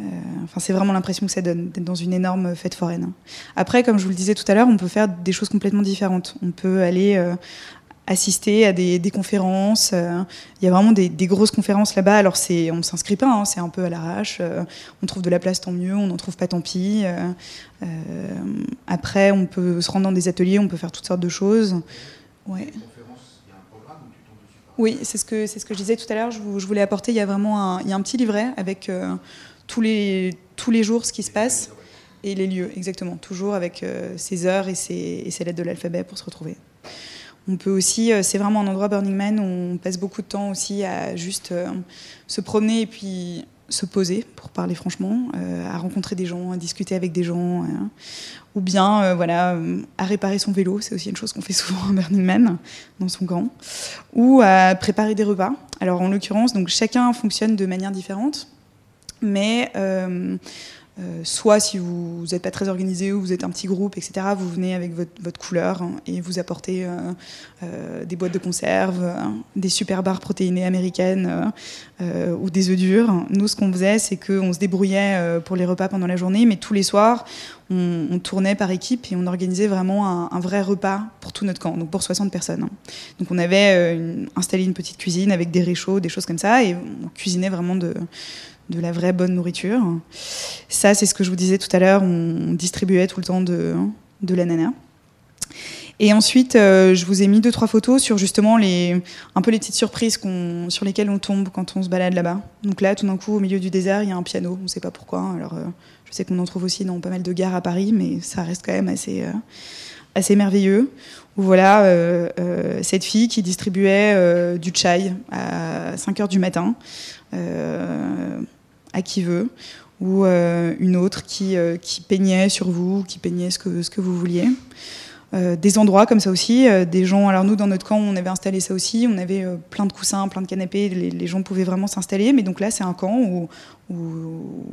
Euh, enfin, c'est vraiment l'impression que ça donne d'être dans une énorme fête foraine. Après, comme je vous le disais tout à l'heure, on peut faire des choses complètement différentes. On peut aller euh, assister à des, conférences. Euh, il y a vraiment des, grosses conférences là-bas. Alors c'est, on s'inscrit pas, hein, c'est un peu à l'arrache. Euh, on trouve de la place, tant mieux. On n'en trouve pas, tant pis. Euh, après, on peut se rendre dans des ateliers, on peut faire toutes sortes de choses. Ouais. Oui, c'est ce que c'est ce que je disais tout à l'heure. Je, voulais apporter. Il y a vraiment un, il y a un petit livret avec tous les tous les jours ce qui se passe et les lieux exactement. Toujours avec ses heures et ses, et lettres de l'alphabet pour se retrouver. On peut aussi, euh, c'est vraiment un endroit Burning Man où on passe beaucoup de temps aussi à juste euh, se promener et puis se poser, pour parler franchement, euh, à rencontrer des gens, à discuter avec des gens, ou bien voilà, à réparer son vélo, c'est aussi une chose qu'on fait souvent à Burning Man, dans son camp, ou à préparer des repas. Alors en l'occurrence, donc chacun fonctionne de manière différente, mais euh, soit si vous n'êtes pas très organisé ou vous êtes un petit groupe, etc., vous venez avec votre, couleur hein, et vous apportez euh, euh, des boîtes de conserve, hein, des super barres protéinées américaines ou des œufs durs. Nous, ce qu'on faisait, c'est qu'on se débrouillait pour les repas pendant la journée, mais tous les soirs, on, tournait par équipe et on organisait vraiment un, vrai repas pour tout notre camp, donc pour 60 personnes. Hein. Donc on avait installé une petite cuisine avec des réchauds, des choses comme ça, et on cuisinait vraiment de de la vraie bonne nourriture. Ça, c'est ce que je vous disais tout à l'heure, on distribuait tout le temps de, de l'ananas. Et ensuite, euh, je vous ai mis deux trois photos sur justement les un peu les petites surprises sur lesquelles on tombe quand on se balade là-bas. Donc là, tout d'un coup, au milieu du désert, il y a un piano. On ne sait pas pourquoi. Alors, euh, je sais qu'on en trouve aussi dans pas mal de gares à Paris, mais ça reste quand même assez euh, assez merveilleux. Où voilà cette fille qui distribuait du chai à 5 heures du matin à qui veut, ou une autre qui, qui peignait sur vous, qui peignait ce que, vous vouliez. Euh, des endroits comme ça aussi, euh, des gens. Alors nous, dans notre camp, on avait installé ça aussi. On avait euh, plein de coussins, plein de canapés. Les, gens pouvaient vraiment s'installer. Mais donc là, c'est un camp où,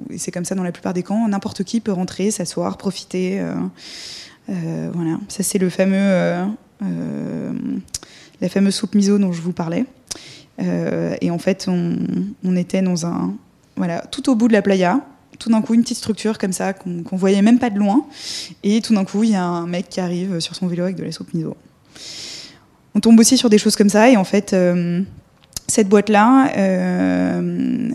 et c'est comme ça dans la plupart des camps, n'importe qui peut rentrer, s'asseoir, profiter. voilà. Ça, c'est le fameux, la fameuse soupe miso dont je vous parlais. et en fait, on était dans un, voilà, tout au bout de la playa tout d'un coup une petite structure comme ça qu'on voyait même pas de loin. Et tout d'un coup, il y a un mec qui arrive sur son vélo avec de la soupe miso. On tombe aussi sur des choses comme ça. Et en fait, euh, cette boîte-là, euh,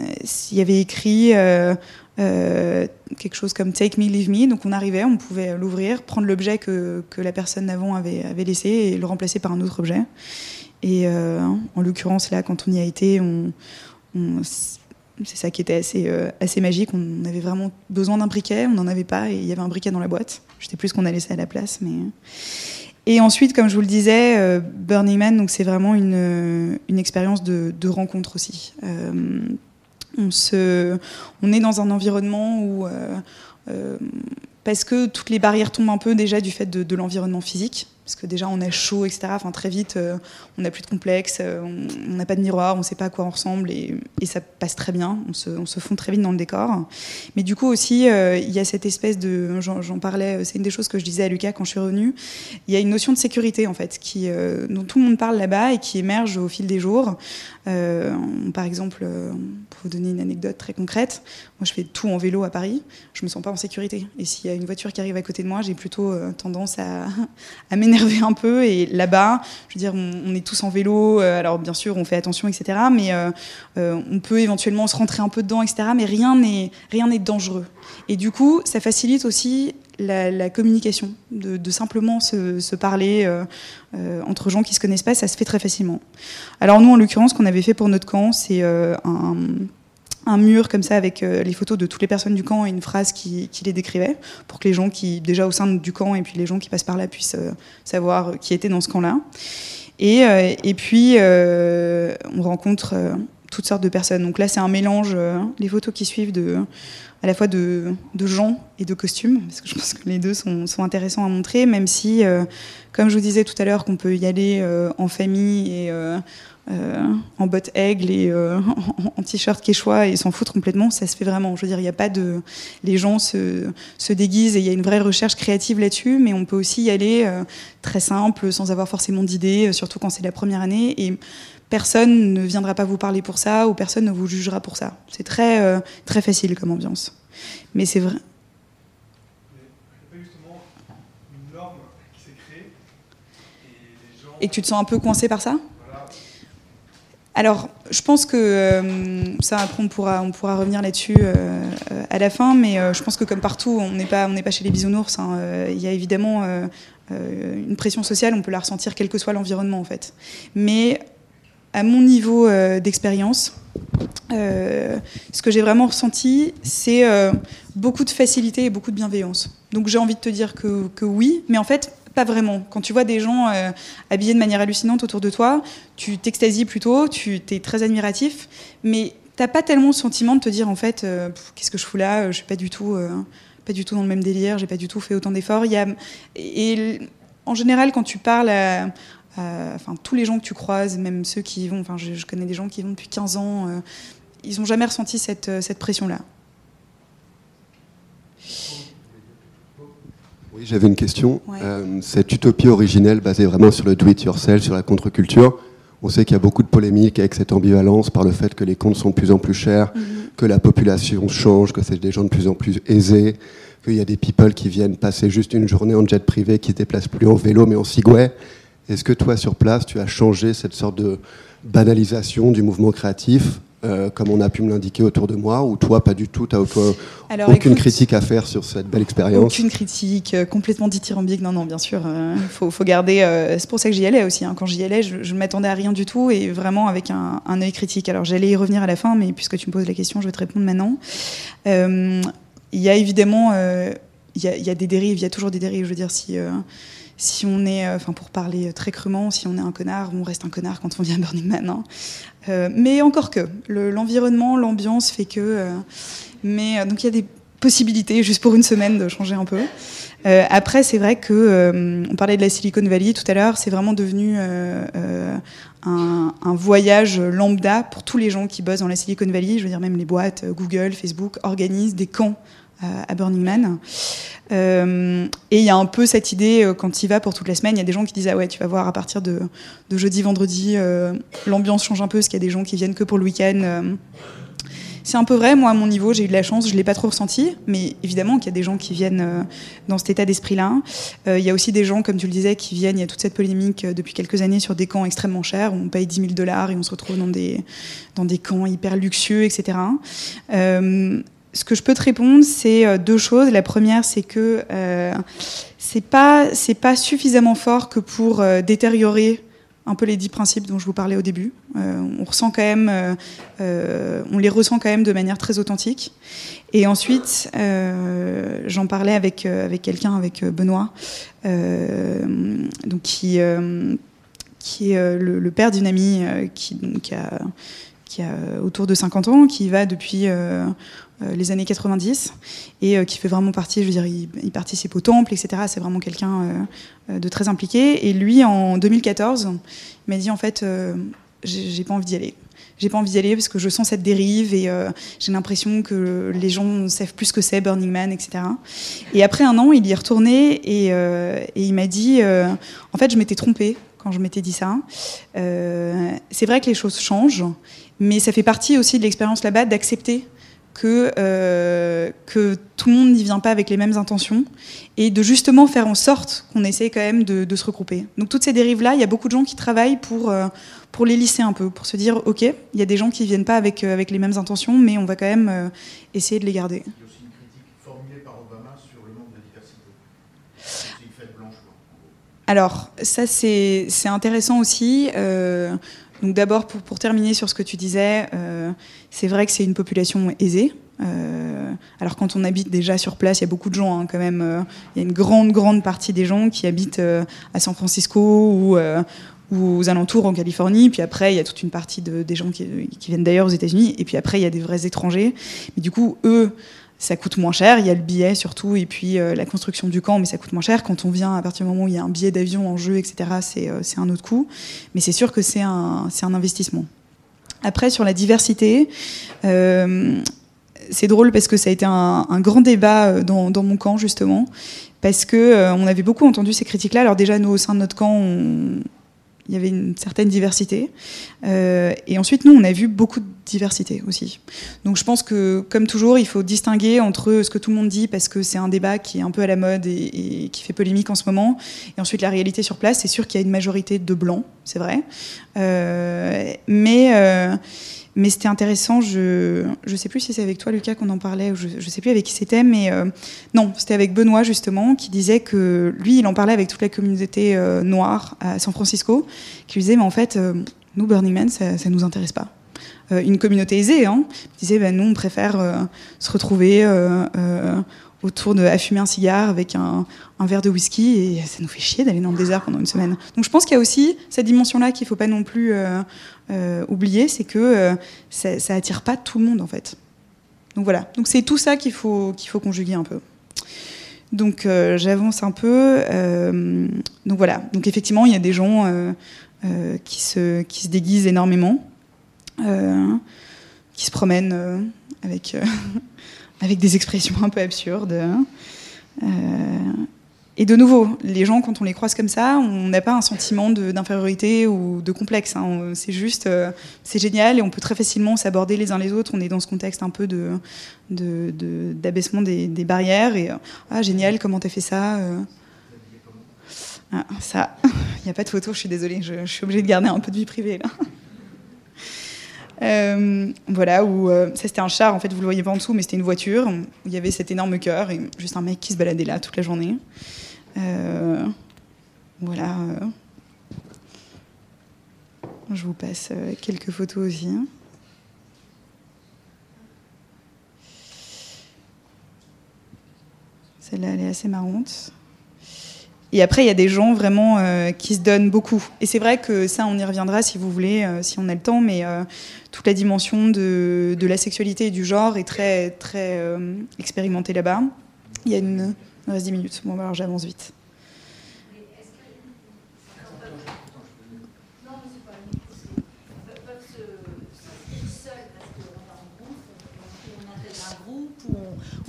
il y avait écrit euh, quelque chose comme Take me, leave me. Donc on arrivait, on pouvait l'ouvrir, prendre l'objet que, que, la personne d'avant avait, avait, laissé et le remplacer par un autre objet. Et en l'occurrence, là, quand on y a été, on c'est ça qui était assez, euh, assez magique. On avait vraiment besoin d'un briquet, on n'en avait pas, et il y avait un briquet dans la boîte. Je sais plus ce qu'on a laissé à la place, mais. Et ensuite, comme je vous le disais, euh, Burning Man, c'est vraiment une, une expérience de, rencontre aussi. Euh, on, se, on est dans un environnement où parce que toutes les barrières tombent un peu déjà du fait de l'environnement physique parce que déjà on a chaud, etc. Enfin, très vite, euh, on n'a plus de complexe, euh, on n'a pas de miroir, on ne sait pas à quoi on ressemble et, ça passe très bien, on se, on se, fond très vite dans le décor. Mais du coup aussi, euh, il y a cette espèce de, j'en parlais, c'est une des choses que je disais à Lucas quand je suis revenue, il y a une notion de sécurité en fait, qui, dont tout le monde parle là-bas et qui émerge au fil des jours. Par exemple, pour vous donner une anecdote très concrète, moi je fais tout en vélo à Paris, je me sens pas en sécurité. Et s'il y a une voiture qui arrive à côté de moi, j'ai plutôt tendance à, m'énerver un peu. Et là-bas, je veux dire, on, est tous en vélo. Euh, alors bien sûr, on fait attention, etc. Mais euh, euh, on peut éventuellement se rentrer un peu dedans, etc. Mais rien n'est dangereux. Et du coup, ça facilite aussi la, communication, de, simplement se, parler entre gens qui se connaissent pas, ça se fait très facilement. Alors nous, en l'occurrence, ce qu'on avait fait pour notre camp, c'est un un mur comme ça avec euh, les photos de toutes les personnes du camp et une phrase qui, les décrivait pour que les gens qui déjà au sein du camp et puis les gens qui passent par là puissent euh, savoir qui était dans ce camp-là. Et, euh, et puis on rencontre toutes sortes de personnes. Donc là c'est un mélange, les photos qui suivent de à la fois de, de, gens et de costumes, parce que je pense que les deux sont, sont intéressants à montrer, même si, comme je vous disais tout à l'heure, qu'on peut y aller en famille et euh, en bottes aigle et euh, en, t-shirt quechua et s'en foutre complètement, ça se fait vraiment. Je veux dire, il n'y a pas de. Les gens se, se déguisent et il y a une vraie recherche créative là-dessus, mais on peut aussi y aller euh, très simple, sans avoir forcément d'idées, surtout quand c'est la première année. Personne ne viendra pas vous parler pour ça ou personne ne vous jugera pour ça. C'est très, très facile comme ambiance. Mais c'est vrai. Et que tu te sens un peu coincé par ça? Alors, je pense que euh, ça, après, on pourra, revenir là-dessus euh, à la fin, mais euh, je pense que comme partout, on n'est pas, on n'est pas chez les bisounours. Hein, il y a évidemment une pression sociale, on peut la ressentir quel que soit l'environnement, en fait. Mais à mon niveau d'expérience, ce que j'ai vraiment ressenti, c'est beaucoup de facilité et beaucoup de bienveillance. Donc, j'ai envie de te dire que, oui, mais en fait, pas vraiment. Quand tu vois des gens euh, habillés de manière hallucinante autour de toi, tu t'extasies plutôt, tu es très admiratif, mais t'as pas tellement le sentiment de te dire en fait, euh, qu'est-ce que je fous là Je suis pas du tout, euh, pas du tout dans le même délire. J'ai pas du tout fait autant d'efforts. Et, en général, quand tu parles à, enfin tous les gens que tu croises, même ceux qui y vont, enfin je, connais des gens qui y vont depuis 15 ans, ils ont jamais ressenti cette, cette pression là. Oui, j'avais une question. Euh, cette utopie originelle basée vraiment sur le do-it-yourself, sur la contre-culture, on sait qu'il y a beaucoup de polémiques avec cette ambivalence par le fait que les comptes sont de plus en plus chers, mhm. que la population change, que c'est des gens de plus en plus aisés, qu'il y a des people qui viennent passer juste une journée en jet privé, qui se déplacent plus en vélo mais en Segway. Est-ce que toi, sur place, tu as changé cette sorte de banalisation du mouvement créatif euh, comme on a pu me l'indiquer autour de moi, ou toi, pas du tout, tu n'as aucune critique à faire sur cette belle expérience Aucune critique, euh, complètement dithyrambique, non, non, bien sûr, il euh, faut, faut, garder, c'est pour ça que j'y allais aussi, hein. quand j'y allais, je ne m'attendais à rien du tout, et vraiment avec un, un œil critique. Alors j'allais y revenir à la fin, mais puisque tu me poses la question, je vais te répondre maintenant. Il y a évidemment, il y, a des dérives, il y a toujours des dérives, je veux dire, si si on est, enfin pour parler très crûment, si on est un connard, on reste un connard quand on vient à Burning Man. Hein. mais encore que, l'environnement, l'ambiance fait que. mais donc il y a des possibilités, juste pour une semaine, de changer un peu. après, c'est vrai que on parlait de la Silicon Valley tout à l'heure, c'est vraiment devenu un, voyage lambda pour tous les gens qui bossent dans la Silicon Valley. Je veux dire, même les boîtes, Google, Facebook organisent des camps euh, à Burning Man. Euh, et il y a un peu cette idée, euh, quand y vas pour toute la semaine, il y a des gens qui disent Ah ouais, tu vas voir à partir de, jeudi, vendredi, l'ambiance change un peu, parce qu'il y a des gens qui viennent que pour le week-end. C'est un peu vrai, moi à mon niveau, j'ai eu de la chance, je ne l'ai pas trop ressenti, mais évidemment qu'il y a des gens qui viennent euh, dans cet état d'esprit-là. Euh, il y a aussi des gens, comme tu le disais, qui viennent, il y a toute cette polémique euh, depuis quelques années sur des camps extrêmement chers, où on paye 10 000 dollars et on se retrouve dans des, dans des camps hyper luxueux, etc. ce que je peux te répondre, c'est deux choses. La première, c'est que c'est pas c'est pas suffisamment fort que pour détériorer un peu les dix principes dont je vous parlais au début. Euh, on ressent quand même, euh, euh, on les ressent quand même de manière très authentique. Et ensuite, j'en parlais avec avec quelqu'un, avec Benoît, donc qui qui est le, père d'une amie qui, a qui a autour de 50 ans, qui va depuis euh, les années 90 et euh, qui fait vraiment partie, je veux dire, il, participe au temple, etc. C'est vraiment quelqu'un euh, de très impliqué. Et lui, en 2014, il m'a dit en fait, j'ai pas envie d'y aller. J'ai pas envie d'y aller parce que je sens cette dérive et j'ai l'impression que les gens savent plus ce que c'est Burning Man, etc. Et après un an, il y est retourné et, et il m'a dit, en fait, je m'étais trompée quand je m'étais dit ça. c'est vrai que les choses changent, mais ça fait partie aussi de l'expérience là-bas d'accepter que, euh, que tout le monde n'y vient pas avec les mêmes intentions et de justement faire en sorte qu'on essaie quand même de, se regrouper. Donc toutes ces dérives-là, il y a beaucoup de gens qui travaillent pour, euh, pour les lisser un peu, pour se dire, OK, il y a des gens qui ne viennent pas avec, euh, avec les mêmes intentions, mais on va quand même essayer de les garder. Il y a aussi une critique formulée par Obama sur le manque de diversité. C'est une fête blanche. Alors, ça, c'est intéressant aussi. Donc d'abord, pour, pour, terminer sur ce que tu disais, euh, c'est vrai que c'est une population aisée. Euh, alors quand on habite déjà sur place, il y a beaucoup de gens hein, quand même. Euh, il y a une grande, grande partie des gens qui habitent à San Francisco ou, aux alentours en Californie. Puis après, il y a toute une partie de, des gens qui, qui viennent d'ailleurs aux États-Unis. Et puis après, il y a des vrais étrangers. Mais du coup, eux, ça coûte moins cher. Il y a le billet surtout, et puis euh, la construction du camp, mais ça coûte moins cher. Quand on vient, à partir du moment où il y a un billet d'avion en jeu, etc., euh, c'est un autre coût. Mais c'est sûr que c'est un, un investissement. Après, sur la diversité, euh, c'est drôle parce que ça a été un, grand débat dans, dans, mon camp, justement, parce que on avait beaucoup entendu ces critiques-là. Alors déjà, nous, au sein de notre camp, on, il y avait une certaine diversité. Euh, et ensuite, nous, on a vu beaucoup de diversité aussi. Donc je pense que, comme toujours, il faut distinguer entre ce que tout le monde dit, parce que c'est un débat qui est un peu à la mode et, qui fait polémique en ce moment, et ensuite la réalité sur place. C'est sûr qu'il y a une majorité de blancs, c'est vrai. Euh, mais... Euh, mais c'était intéressant. Je ne sais plus si c'est avec toi, Lucas, qu'on en parlait, ou je ne sais plus avec qui c'était, mais euh, non, c'était avec Benoît, justement, qui disait que lui, il en parlait avec toute la communauté euh, noire à San Francisco, qui lui disait, mais en fait, euh, nous, Burning Man, ça ne nous intéresse pas. une communauté aisée, hein, disait, ben, nous, on préfère se retrouver autour de à fumer un cigare avec un, verre de whisky et ça nous fait chier d'aller dans le désert pendant une semaine. Donc je pense qu'il y a aussi cette dimension-là qu'il ne faut pas non plus euh, euh, oublier, c'est que euh, ça, ça, attire pas tout le monde en fait. Donc voilà, donc c'est tout ça qu'il faut, qu'il faut conjuguer un peu. Donc j'avance un peu. donc voilà, donc effectivement il y a des gens qui, se, qui se déguisent énormément, qui se promènent avec avec des expressions un peu absurdes. Hein. Euh, et de nouveau, les gens, quand on les croise comme ça, on n'a pas un sentiment d'infériorité ou de complexe. Hein. C'est juste, euh, c'est génial et on peut très facilement s'aborder les uns les autres. On est dans ce contexte un peu d'abaissement de, de, des, barrières. Et ah, génial, comment t'as fait ça euh. ah, Ça, il n'y a pas de photo, je suis désolée, je, suis obligée de garder un peu de vie privée. Euh, voilà, où euh, ça c'était un char, en fait, vous le voyez pas en dessous, mais c'était une voiture où il y avait cet énorme cœur et juste un mec qui se baladait là toute la journée. Euh, voilà. Je vous passe quelques photos aussi. Celle-là, elle est assez marrante. Et après, il y a des gens vraiment qui se donnent beaucoup. Et c'est vrai que ça, on y reviendra si vous voulez, si on a le temps, mais toute la dimension de, la sexualité et du genre est très, très expérimentée là-bas. Il y a une... Il reste 10 minutes. Bon, alors j'avance vite.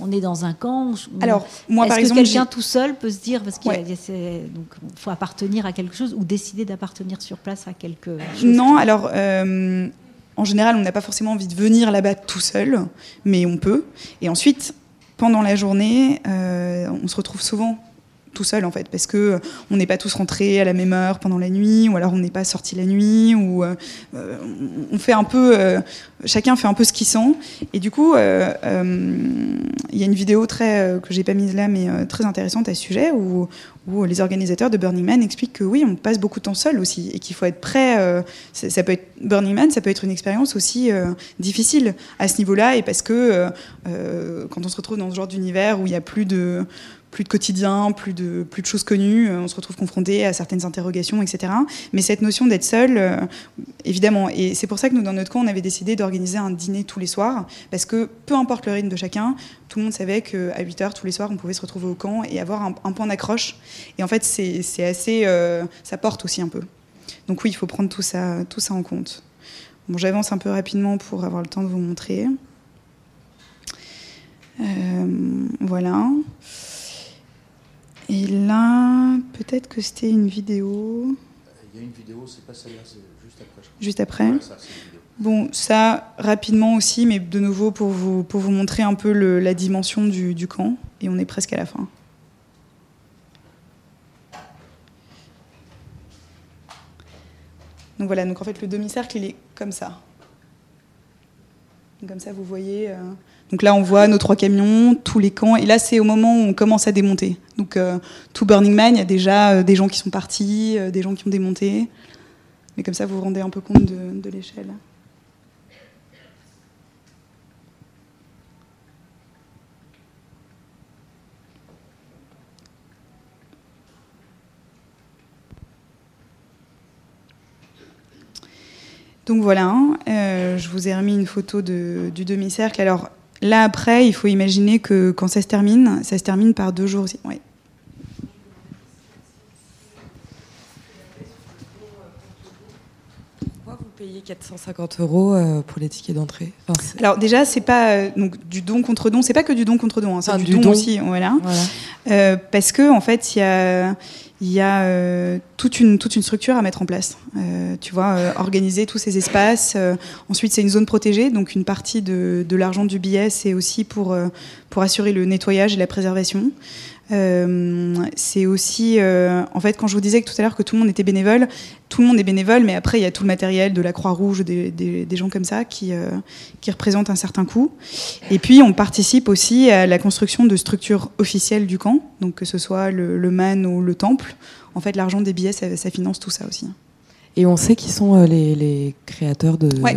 On est dans un camp. Alors, moi, par exemple, quelqu'un tout seul peut se dire parce qu'il faut appartenir à quelque chose ou décider d'appartenir sur place à quelque chose. Non, alors. Euh, en général, on n'a pas forcément envie de venir là-bas tout seul, mais on peut. Et ensuite, pendant la journée, euh, on se retrouve souvent tout seul en fait, parce que euh, on n'est pas tous rentrés à la même heure pendant la nuit, ou alors on n'est pas sorti la nuit, ou euh, on fait un peu, chacun fait un peu ce qu'il sent. Et du coup, il y a une vidéo très que j'ai pas mise là, mais très intéressante à ce sujet où, les organisateurs de Burning Man expliquent que oui, on passe beaucoup de temps seul aussi, et qu'il faut être prêt. ça, peut être Burning Man, ça peut être une expérience aussi difficile à ce niveau-là, et parce que quand on se retrouve dans ce genre d'univers où il y a plus de plus de quotidien, plus de, choses connues, euh, on se retrouve confronté à certaines interrogations, etc. Mais cette notion d'être seul, euh, évidemment, et c'est pour ça que nous, dans notre camp, on avait décidé d'organiser un dîner tous les soirs, parce que peu importe le rythme de chacun, tout le monde savait qu'à 8 heures tous les soirs, on pouvait se retrouver au camp et avoir un, point d'accroche. Et en fait, c'est assez. Euh, ça porte aussi un peu. Donc oui, il faut prendre tout ça, tout ça en compte. Bon, j'avance un peu rapidement pour avoir le temps de vous montrer. voilà. Et là, peut-être que c'était une vidéo. Il y a une vidéo, c'est pas celle-là, c'est juste après. Juste après. bon, ça, rapidement aussi, mais de nouveau pour vous, pour vous montrer un peu le, la dimension du, du camp. Et on est presque à la fin. Donc voilà, donc en fait le demi-cercle il est comme ça. comme ça vous voyez. Euh, donc là, on voit nos trois camions, tous les camps. Et là, c'est au moment où on commence à démonter. Donc euh, tout Burning Man, il y a déjà euh, des gens qui sont partis, euh, des gens qui ont démonté. Mais comme ça, vous vous rendez un peu compte de, l'échelle. Donc voilà, je vous ai remis une photo du demi-cercle. Là, après, il faut imaginer que quand ça se termine, ça se termine par deux jours aussi. Ouais. Pourquoi vous payez 450 euros euh, pour les tickets d'entrée? Alors déjà, c'est pas euh, donc du don contre don. C'est pas que du don contre don. Hein, c'est du, don, aussi, voilà. Euh, parce que en fait, il y a il y a euh, toute, une, toute une structure à mettre en place. Euh, tu vois, euh, organiser tous ces espaces. ensuite, c'est une zone protégée, donc une partie de, de l'argent du billet, c'est aussi pour, pour assurer le nettoyage et la préservation. Euh, c'est aussi, euh, en fait, quand je vous disais que tout à l'heure que tout le monde était bénévole, tout le monde est bénévole, mais après il y a tout le matériel de la Croix-Rouge, des, des, des, gens comme ça qui, euh, qui représentent un certain coût. Et puis on participe aussi à la construction de structures officielles du camp, donc que ce soit le, le MAN ou le temple. En fait, l'argent des billets, ça, ça, finance tout ça aussi. Et on sait qui sont les, les créateurs de. Ouais.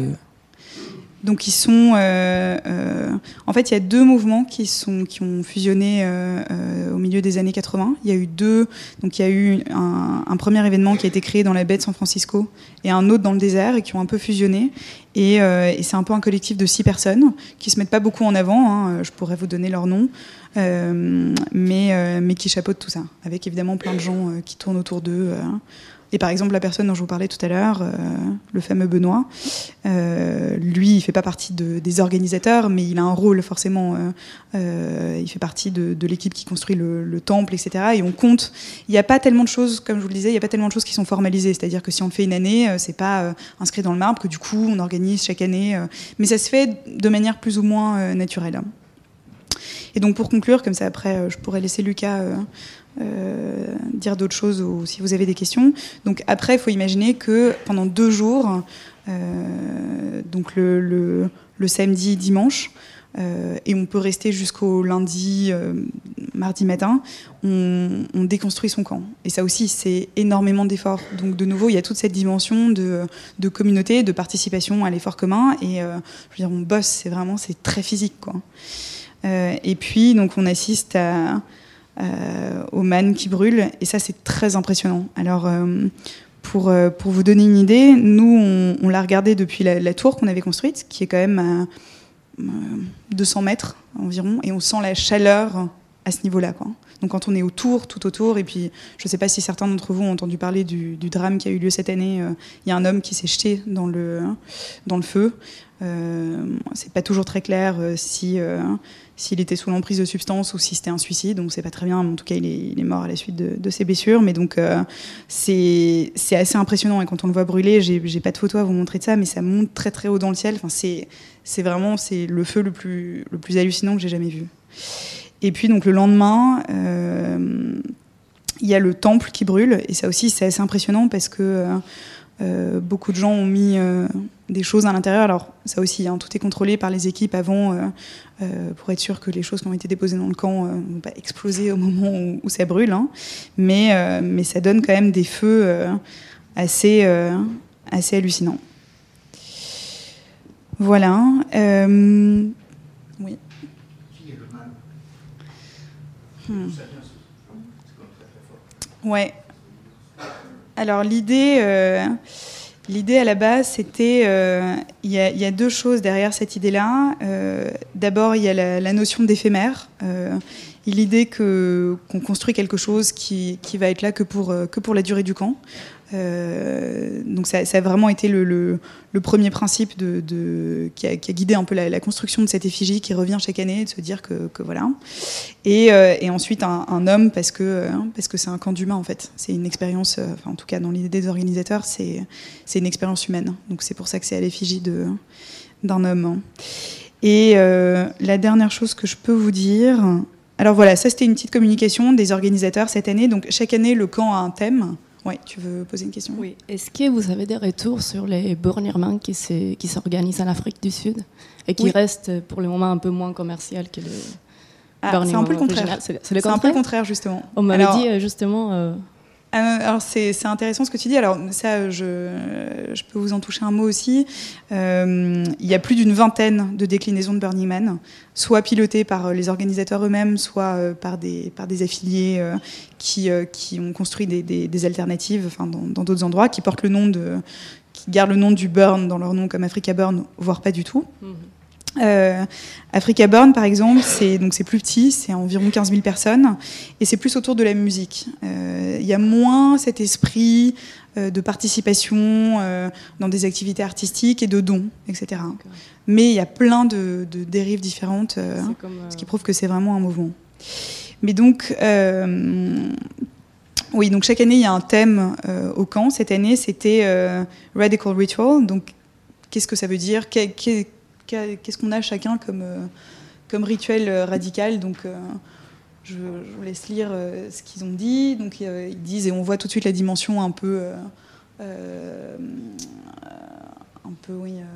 Donc ils sont, euh, euh, en fait, il y a deux mouvements qui sont qui ont fusionné euh, au milieu des années 80. Il y a eu deux, donc il y a eu un, premier événement qui a été créé dans la baie de San Francisco et un autre dans le désert et qui ont un peu fusionné. Et, et c'est un peu un collectif de six personnes qui se mettent pas beaucoup en avant. Hein, je pourrais vous donner leur nom, mais mais qui chapeautent tout ça, avec évidemment plein de gens qui tournent autour d'eux. Et par exemple, la personne dont je vous parlais tout à l'heure, euh, le fameux Benoît, euh, lui, il fait pas partie de, des organisateurs, mais il a un rôle forcément. Euh, il fait partie de, l'équipe qui construit le, le, temple, etc. Et on compte. Il n'y a pas tellement de choses, comme je vous le disais, il n'y a pas tellement de choses qui sont formalisées. C'est-à-dire que si on le fait une année, c'est pas inscrit dans le marbre que du coup on organise chaque année. mais ça se fait de manière plus ou moins naturelle. Et donc pour conclure, comme ça après, je pourrais laisser Lucas euh, dire d'autres choses ou si vous avez des questions. Donc après, il faut imaginer que pendant deux jours, euh, donc le, samedi, dimanche, euh, et on peut rester jusqu'au lundi, mardi matin, on, on, déconstruit son camp. Et ça aussi, c'est énormément d'efforts. Donc de nouveau, il y a toute cette dimension de, de communauté, de participation à l'effort commun. Et je veux dire, on bosse, c'est vraiment, c'est très physique, quoi. et puis, donc, on assiste à aux mannes qui brûlent. Et ça, c'est très impressionnant. Alors, pour, pour vous donner une idée, nous, on, l'a regardé depuis la, tour qu'on avait construite, qui est quand même à 200 mètres environ, et on sent la chaleur à ce niveau-là. Donc quand on est autour, tout autour, et puis je ne sais pas si certains d'entre vous ont entendu parler du, drame qui a eu lieu cette année. Euh, il y a un homme qui s'est jeté dans le, dans le feu. Euh, c'est pas toujours très clair euh, si euh, s'il était sous l'emprise de substances ou si c'était un suicide. Donc c'est pas très bien. Mais en tout cas, il est, mort à la suite de, ses blessures. Mais donc c'est assez impressionnant. Et quand on le voit brûler, j'ai pas de photo à vous montrer de ça, mais ça monte très très haut dans le ciel. Enfin c'est c'est vraiment c'est le feu le plus le plus hallucinant que j'ai jamais vu. Et puis donc le lendemain, euh, il y a le temple qui brûle, et ça aussi c'est assez impressionnant parce que euh, euh, beaucoup de gens ont mis des choses à l'intérieur. Alors ça aussi, hein, tout est contrôlé par les équipes avant pour être sûr que les choses qui ont été déposées dans le camp ne vont pas exploser au moment où, ça brûle. Hein. Mais, mais ça donne quand même des feux assez, assez hallucinants. Voilà. oui. Hmm. Ouais. Alors l'idée, euh, l'idée à la base, c'était, euh, il y, a deux choses derrière cette idée-là. Euh, d'abord, il y a la, notion d'éphémère. l'idée que qu'on construit quelque chose qui, qui, va être là que pour que pour la durée du camp. Euh, donc ça, a vraiment été le, premier principe qui, a, guidé un peu la, construction de cette effigie qui revient chaque année, de se dire que, voilà. Euh, et, ensuite un, homme parce que que c'est un camp d'humain en fait. C'est une expérience, euh, en tout cas dans l'idée des organisateurs, c'est une expérience humaine. Donc c'est pour ça que c'est à l'effigie d'un homme. Et la dernière chose que je peux vous dire, alors voilà, ça c'était une petite communication des organisateurs cette année. Donc chaque année le camp a un thème. Oui, tu veux poser une question? Oui. Est-ce que vous avez des retours sur les Burning qui s'organisent en Afrique du Sud et qui restent pour le moment un peu moins commercial que le ah, C'est un peu le contraire. C'est un peu le contraire, justement. On m'avait dit euh, justement. Euh, alors c'est intéressant ce que tu dis. Alors ça, je, je peux vous en toucher un mot aussi. Euh, il y a plus d'une vingtaine de déclinaisons de Burning Man, soit pilotées par euh, les organisateurs eux-mêmes, soit par des, par des affiliés qui, qui ont construit des, des, alternatives enfin, dans d'autres endroits, qui portent le nom de, qui gardent le nom du Burn dans leur nom comme Africa Burn, voire pas du tout. Mhm. Euh, Africa Burn, par exemple, c'est donc c'est plus petit, c'est environ 15 000 personnes, et c'est plus autour de la musique. Euh, il y a moins cet esprit euh, de participation dans des activités artistiques et de dons, etc. Mais il y a plein de, de dérives différentes, ce qui prouve que c'est vraiment un mouvement. Mais donc, oui, donc chaque année il y a un thème au camp. Cette année, c'était Radical Ritual. Donc, qu'est-ce que ça veut dire? Qu'est-ce qu'on a chacun comme, euh, rituel euh, radical. Donc, euh, je, vous laisse lire ce qu'ils ont dit. Donc, ils disent, et on voit tout de suite la dimension un peu.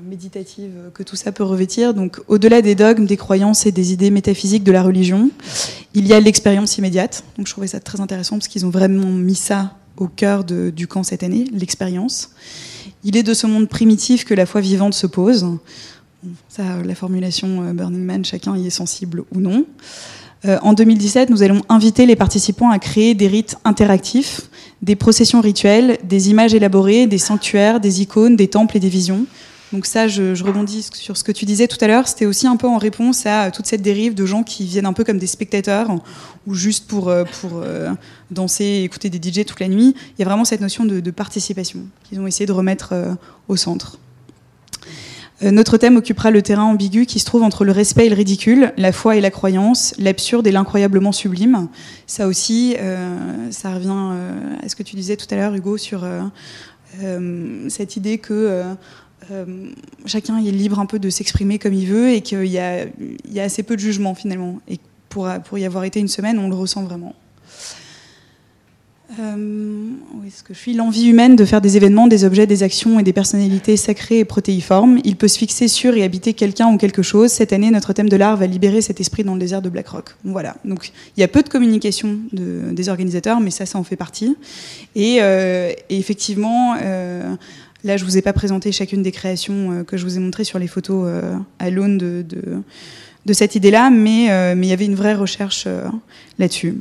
méditative que tout ça peut revêtir. Donc, au-delà des dogmes, des croyances et des idées métaphysiques de la religion, il y a l'expérience immédiate. Donc, je trouvais ça très intéressant parce qu'ils ont vraiment mis ça au cœur du camp cette année, l'expérience. Il est de ce monde primitif que la foi vivante se pose. La formulation euh, Burning Man, chacun y est sensible ou non. Euh, en 2017, nous allons inviter les participants à créer des rites interactifs, des processions rituelles, des images élaborées, des sanctuaires, des icônes, des temples et des visions. Donc ça, je, rebondis sur ce que tu disais tout à l'heure. C'était aussi un peu en réponse à toute cette dérive de gens qui viennent un peu comme des spectateurs ou juste pour, euh, pour danser écouter des DJ toute la nuit. Il y a vraiment cette notion de participation qu'ils ont essayé de remettre au centre. Euh, notre thème occupera le terrain ambigu qui se trouve entre le respect et le ridicule, la foi et la croyance, l'absurde et l'incroyablement sublime. Ça aussi, euh, ça revient euh, à ce que tu disais tout à l'heure, Hugo, sur cette idée que chacun est libre un peu de s'exprimer comme il veut et qu'il y, a, assez peu de jugement finalement. Et pour, pour y avoir été une semaine, on le ressent vraiment. Euh, est-ce que je suis? L'envie humaine de faire des événements, des objets, des actions et des personnalités sacrées et protéiformes. Il peut se fixer sur et habiter quelqu'un ou quelque chose. Cette année, notre thème de l'art va libérer cet esprit dans le désert de Blackrock. Voilà. Donc, il y a peu de communication de, des organisateurs, mais ça, ça en fait partie. Et, euh, effectivement, euh, là, je vous ai pas présenté chacune des créations euh, que je vous ai montrées sur les photos à l'aune de, cette idée-là, mais il y avait une vraie recherche là-dessus.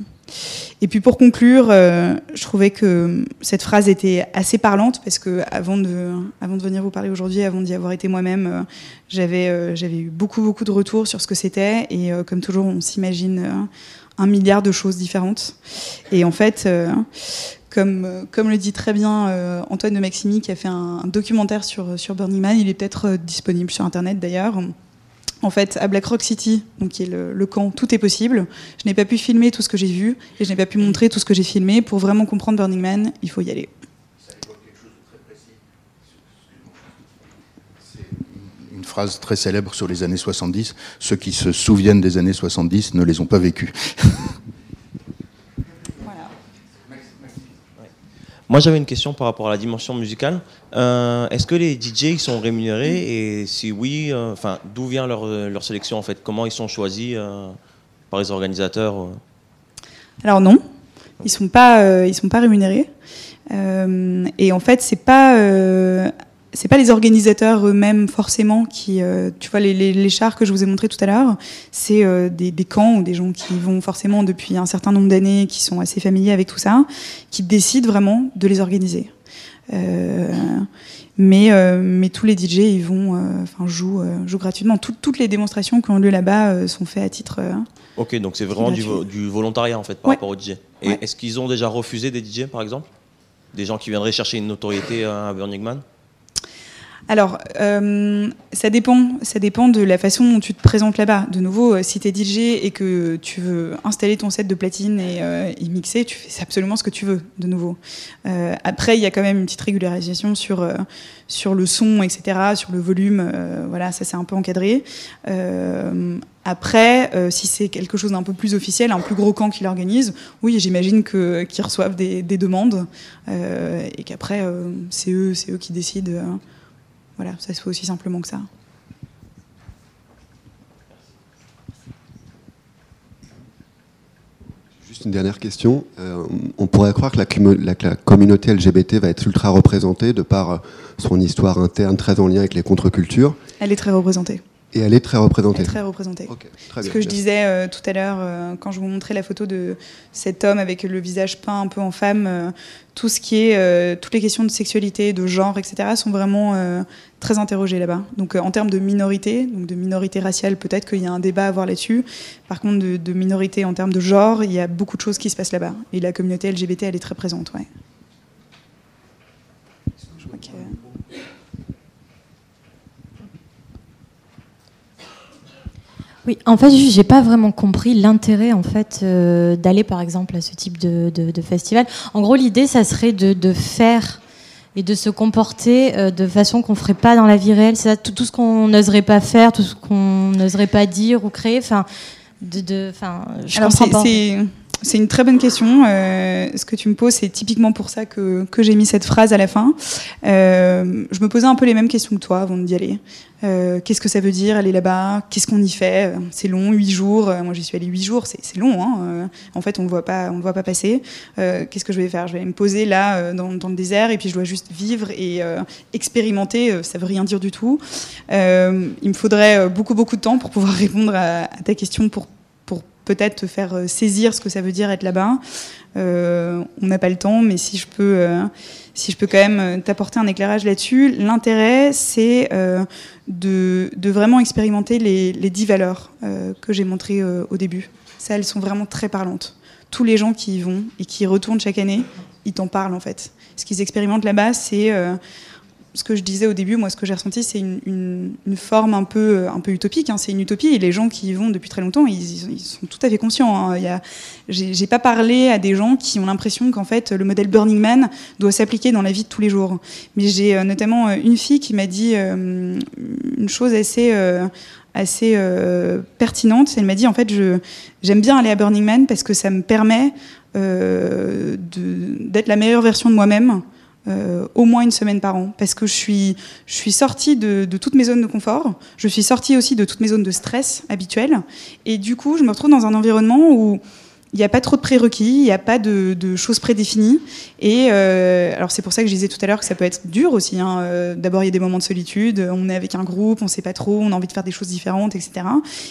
Et puis pour conclure, je trouvais que cette phrase était assez parlante parce que avant de, venir vous parler aujourd'hui, avant d'y avoir été moi-même, j'avais j'avais eu beaucoup beaucoup de retours sur ce que c'était et comme toujours, on s'imagine un milliard de choses différentes. Et en fait, comme, le dit très bien euh, Antoine de Maximi, qui a fait un, documentaire sur, Burning Man, il est peut-être euh, disponible sur Internet d'ailleurs. En fait, à Black Rock City, donc qui est le, camp, tout est possible. Je n'ai pas pu filmer tout ce que j'ai vu et je n'ai pas pu montrer tout ce que j'ai filmé. Pour vraiment comprendre Burning Man, il faut y aller. Une phrase très célèbre sur les années 70. Ceux qui se souviennent des années 70 ne les ont pas vécues. Moi, j'avais une question par rapport à la dimension musicale. Euh, est-ce que les DJ sont rémunérés? Et si oui, euh, enfin, d'où vient leur, leur, sélection en fait? Comment ils sont choisis euh, par les organisateurs Alors non, ils sont sont pas rémunérés. et en fait, c'est pas c'est pas les organisateurs eux-mêmes forcément qui, euh, tu vois, les, les, les, chars que je vous ai montrés tout à l'heure, c'est euh, des, des, camps ou des gens qui vont forcément depuis un certain nombre d'années, qui sont assez familiers avec tout ça, qui décident vraiment de les organiser. Euh, mais, mais tous les DJ, ils vont, enfin, jouent, jouent gratuitement. toutes les démonstrations qui ont lieu là-bas sont faites à titre. ok, donc c'est vraiment du, du, volontariat en fait par rapport aux DJ. Et est-ce qu'ils ont déjà refusé des DJ par exemple? Des gens qui viendraient chercher une notoriété à Burning Man? Alors, euh, ça dépend, ça dépend de la façon dont tu te présentes là-bas. De nouveau, euh, si tu es DJ et que tu veux installer ton set de platine et, euh, mixer, tu fais absolument ce que tu veux, de nouveau. après, il y a quand même une petite régularisation sur, sur le son, etc., sur le volume. voilà, ça c'est un peu encadré. Après, si c'est quelque chose d'un peu plus officiel, un plus gros camp qui l'organise, oui, j'imagine qu'ils reçoivent des, des demandes et qu'après, c'est eux, eux qui décident. Voilà, ça se fait aussi simplement que ça. Juste une dernière question. Euh, on pourrait croire que la, communauté LGBT va être ultra représentée de par son histoire interne très en lien avec les contre-cultures. Elle est très représentée. Et elle est très représentée. Elle est très représentée. Ce que je disais euh, tout à l'heure, euh, quand je vous montrais la photo de cet homme avec le visage peint un peu en femme, euh, tout ce qui est, toutes les questions de sexualité, de genre, etc., sont vraiment très interrogées là-bas. Donc, en termes de minorité, donc de minorité raciale, peut-être qu'il y a un débat à avoir là-dessus. Par contre, de, de, minorité en termes de genre, il y a beaucoup de choses qui se passent là-bas. Et la communauté LGBT, elle est très présente, ouais. Je crois que... Oui, en fait, j'ai pas vraiment compris l'intérêt en fait euh, d'aller par exemple à ce type de, festival. En gros, l'idée, ça serait de, faire et de se comporter euh, de façon qu'on ferait pas dans la vie réelle. C'est ça, tout, ce qu'on n'oserait pas faire, tout ce qu'on n'oserait pas dire ou créer. Enfin, de, enfin, je comprends pas. C'est une très bonne question. Euh, ce que tu me poses, c'est typiquement pour ça que, que j'ai mis cette phrase à la fin. Euh, je me posais un peu les mêmes questions que toi avant d'y aller. Euh, Qu'est-ce que ça veut dire aller là-bas? Qu'est-ce qu'on y fait? C'est long, huit jours. Moi, j'y suis allée huit jours. C'est long. Hein en fait, on ne voit pas, on voit pas passer. Qu'est-ce que je vais faire? Je vais me poser là dans, le désert et puis je dois juste vivre et expérimenter. Ça veut rien dire du tout. il me faudrait beaucoup beaucoup de temps pour pouvoir répondre à, à ta question pour peut-être te faire euh, saisir ce que ça veut dire être là-bas. Euh, on n'a pas le temps, mais si je peux, euh, si je peux quand même t'apporter un éclairage là-dessus, l'intérêt, c'est de, vraiment expérimenter les, les dix valeurs que j'ai montrées au début. Ça, elles sont vraiment très parlantes. Tous les gens qui y vont et qui retournent chaque année, ils t'en parlent en fait. Ce qu'ils expérimentent là-bas, c'est ce que je disais au début, moi, ce que j'ai ressenti, c'est une, forme un peu, peu utopique. Hein. C'est une utopie et les gens qui y vont depuis très longtemps, ils, sont tout à fait conscients. Hein. J'ai pas parlé à des gens qui ont l'impression qu'en fait le modèle Burning Man doit s'appliquer dans la vie de tous les jours. Mais j'ai euh, notamment euh, une fille qui m'a dit euh, une chose assez assez pertinente. Elle m'a dit en fait, j'aime bien aller à Burning Man parce que ça me permet d'être la meilleure version de moi-même euh, au moins une semaine par an, parce que je suis, je suis sortie de, toutes mes zones de confort, je suis sortie aussi de toutes mes zones de stress habituelles, et du coup, je me retrouve dans un environnement où il n'y a pas trop de prérequis, il n'y a pas de, choses prédéfinies. Et euh, alors c'est pour ça que je disais tout à l'heure que ça peut être dur aussi. Hein. Euh, d'abord, il y a des moments de solitude, on est avec un groupe, on ne sait pas trop, on a envie de faire des choses différentes, etc.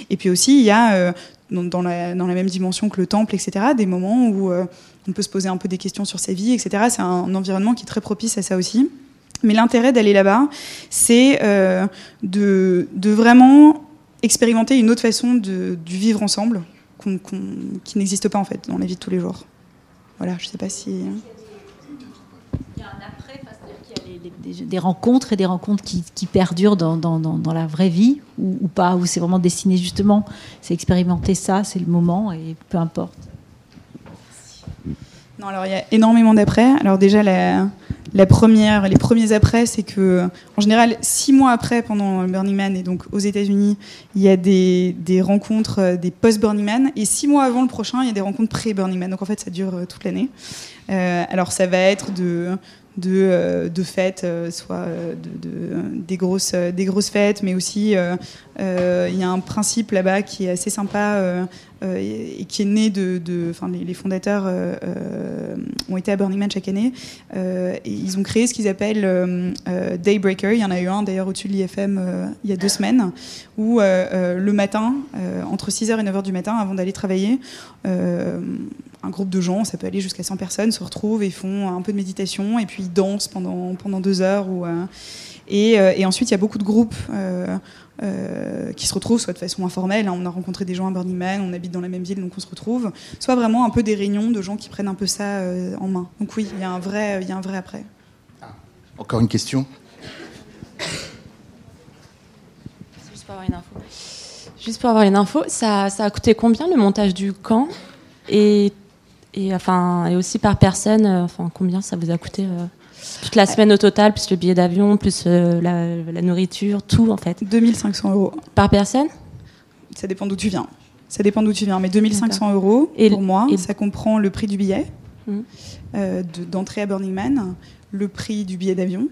Et puis aussi, il y a, dans, la, dans, la, même dimension que le temple, etc., des moments où on peut se poser un peu des questions sur sa vie, etc. C'est un environnement qui est très propice à ça aussi. Mais l'intérêt d'aller là-bas, c'est de, de vraiment expérimenter une autre façon de, vivre ensemble qui n'existe pas en fait dans la vie de tous les jours. Voilà, je sais pas si. Il y a un après, il y a des, rencontres et des rencontres qui, perdurent dans, la vraie vie ou, ou pas, où c'est vraiment destiné justement, c'est expérimenter ça, c'est le moment et peu importe. Non, alors il y a énormément d'après. Alors déjà la, première, les premiers après, c'est que, en général, six mois après, pendant Burning Man, et donc aux États-Unis, il y a des, des rencontres, euh, des post-Burning Man, et six mois avant le prochain, il y a des rencontres pré-Burning Man. Donc en fait, ça dure euh, toute l'année. Euh, alors ça va être de de, de fêtes, soit de, des, grosses, des grosses fêtes, mais aussi il y a un principe là-bas qui est assez sympa et qui est né de. Enfin, les, fondateurs ont été à Burning Man chaque année ils ont créé ce qu'ils appellent Daybreaker. Il y en a eu un d'ailleurs au-dessus de l'IFM il y a deux semaines, où le matin, entre 6h et 9h du matin, avant d'aller travailler, un groupe de gens, ça peut aller jusqu'à 100 personnes, se retrouvent et font un peu de méditation et puis ils dansent pendant, pendant deux heures. Ou, euh, et, euh, ensuite, il y a beaucoup de groupes euh, qui se retrouvent, soit de façon informelle, hein, on a rencontré des gens à Burning Man, on habite dans la même ville, donc on se retrouve, soit vraiment un peu des réunions de gens qui prennent un peu ça en main. Donc oui, il y a un vrai, il y a un vrai après. Encore une question? Juste pour avoir une info. Juste pour avoir une info, ça, ça a coûté combien le montage du camp? Et et, enfin, et aussi par personne, euh, enfin, combien ça vous a coûté euh, toute la semaine au total, plus le billet d'avion, plus euh, la, nourriture, tout en fait 2500 euros. Par personne? Ça dépend d'où tu viens. Ça dépend d'où tu viens, mais 2500 euros et pour moi, ça comprend le prix du billet hum. d'entrée à Burning Man, le prix du billet d'avion,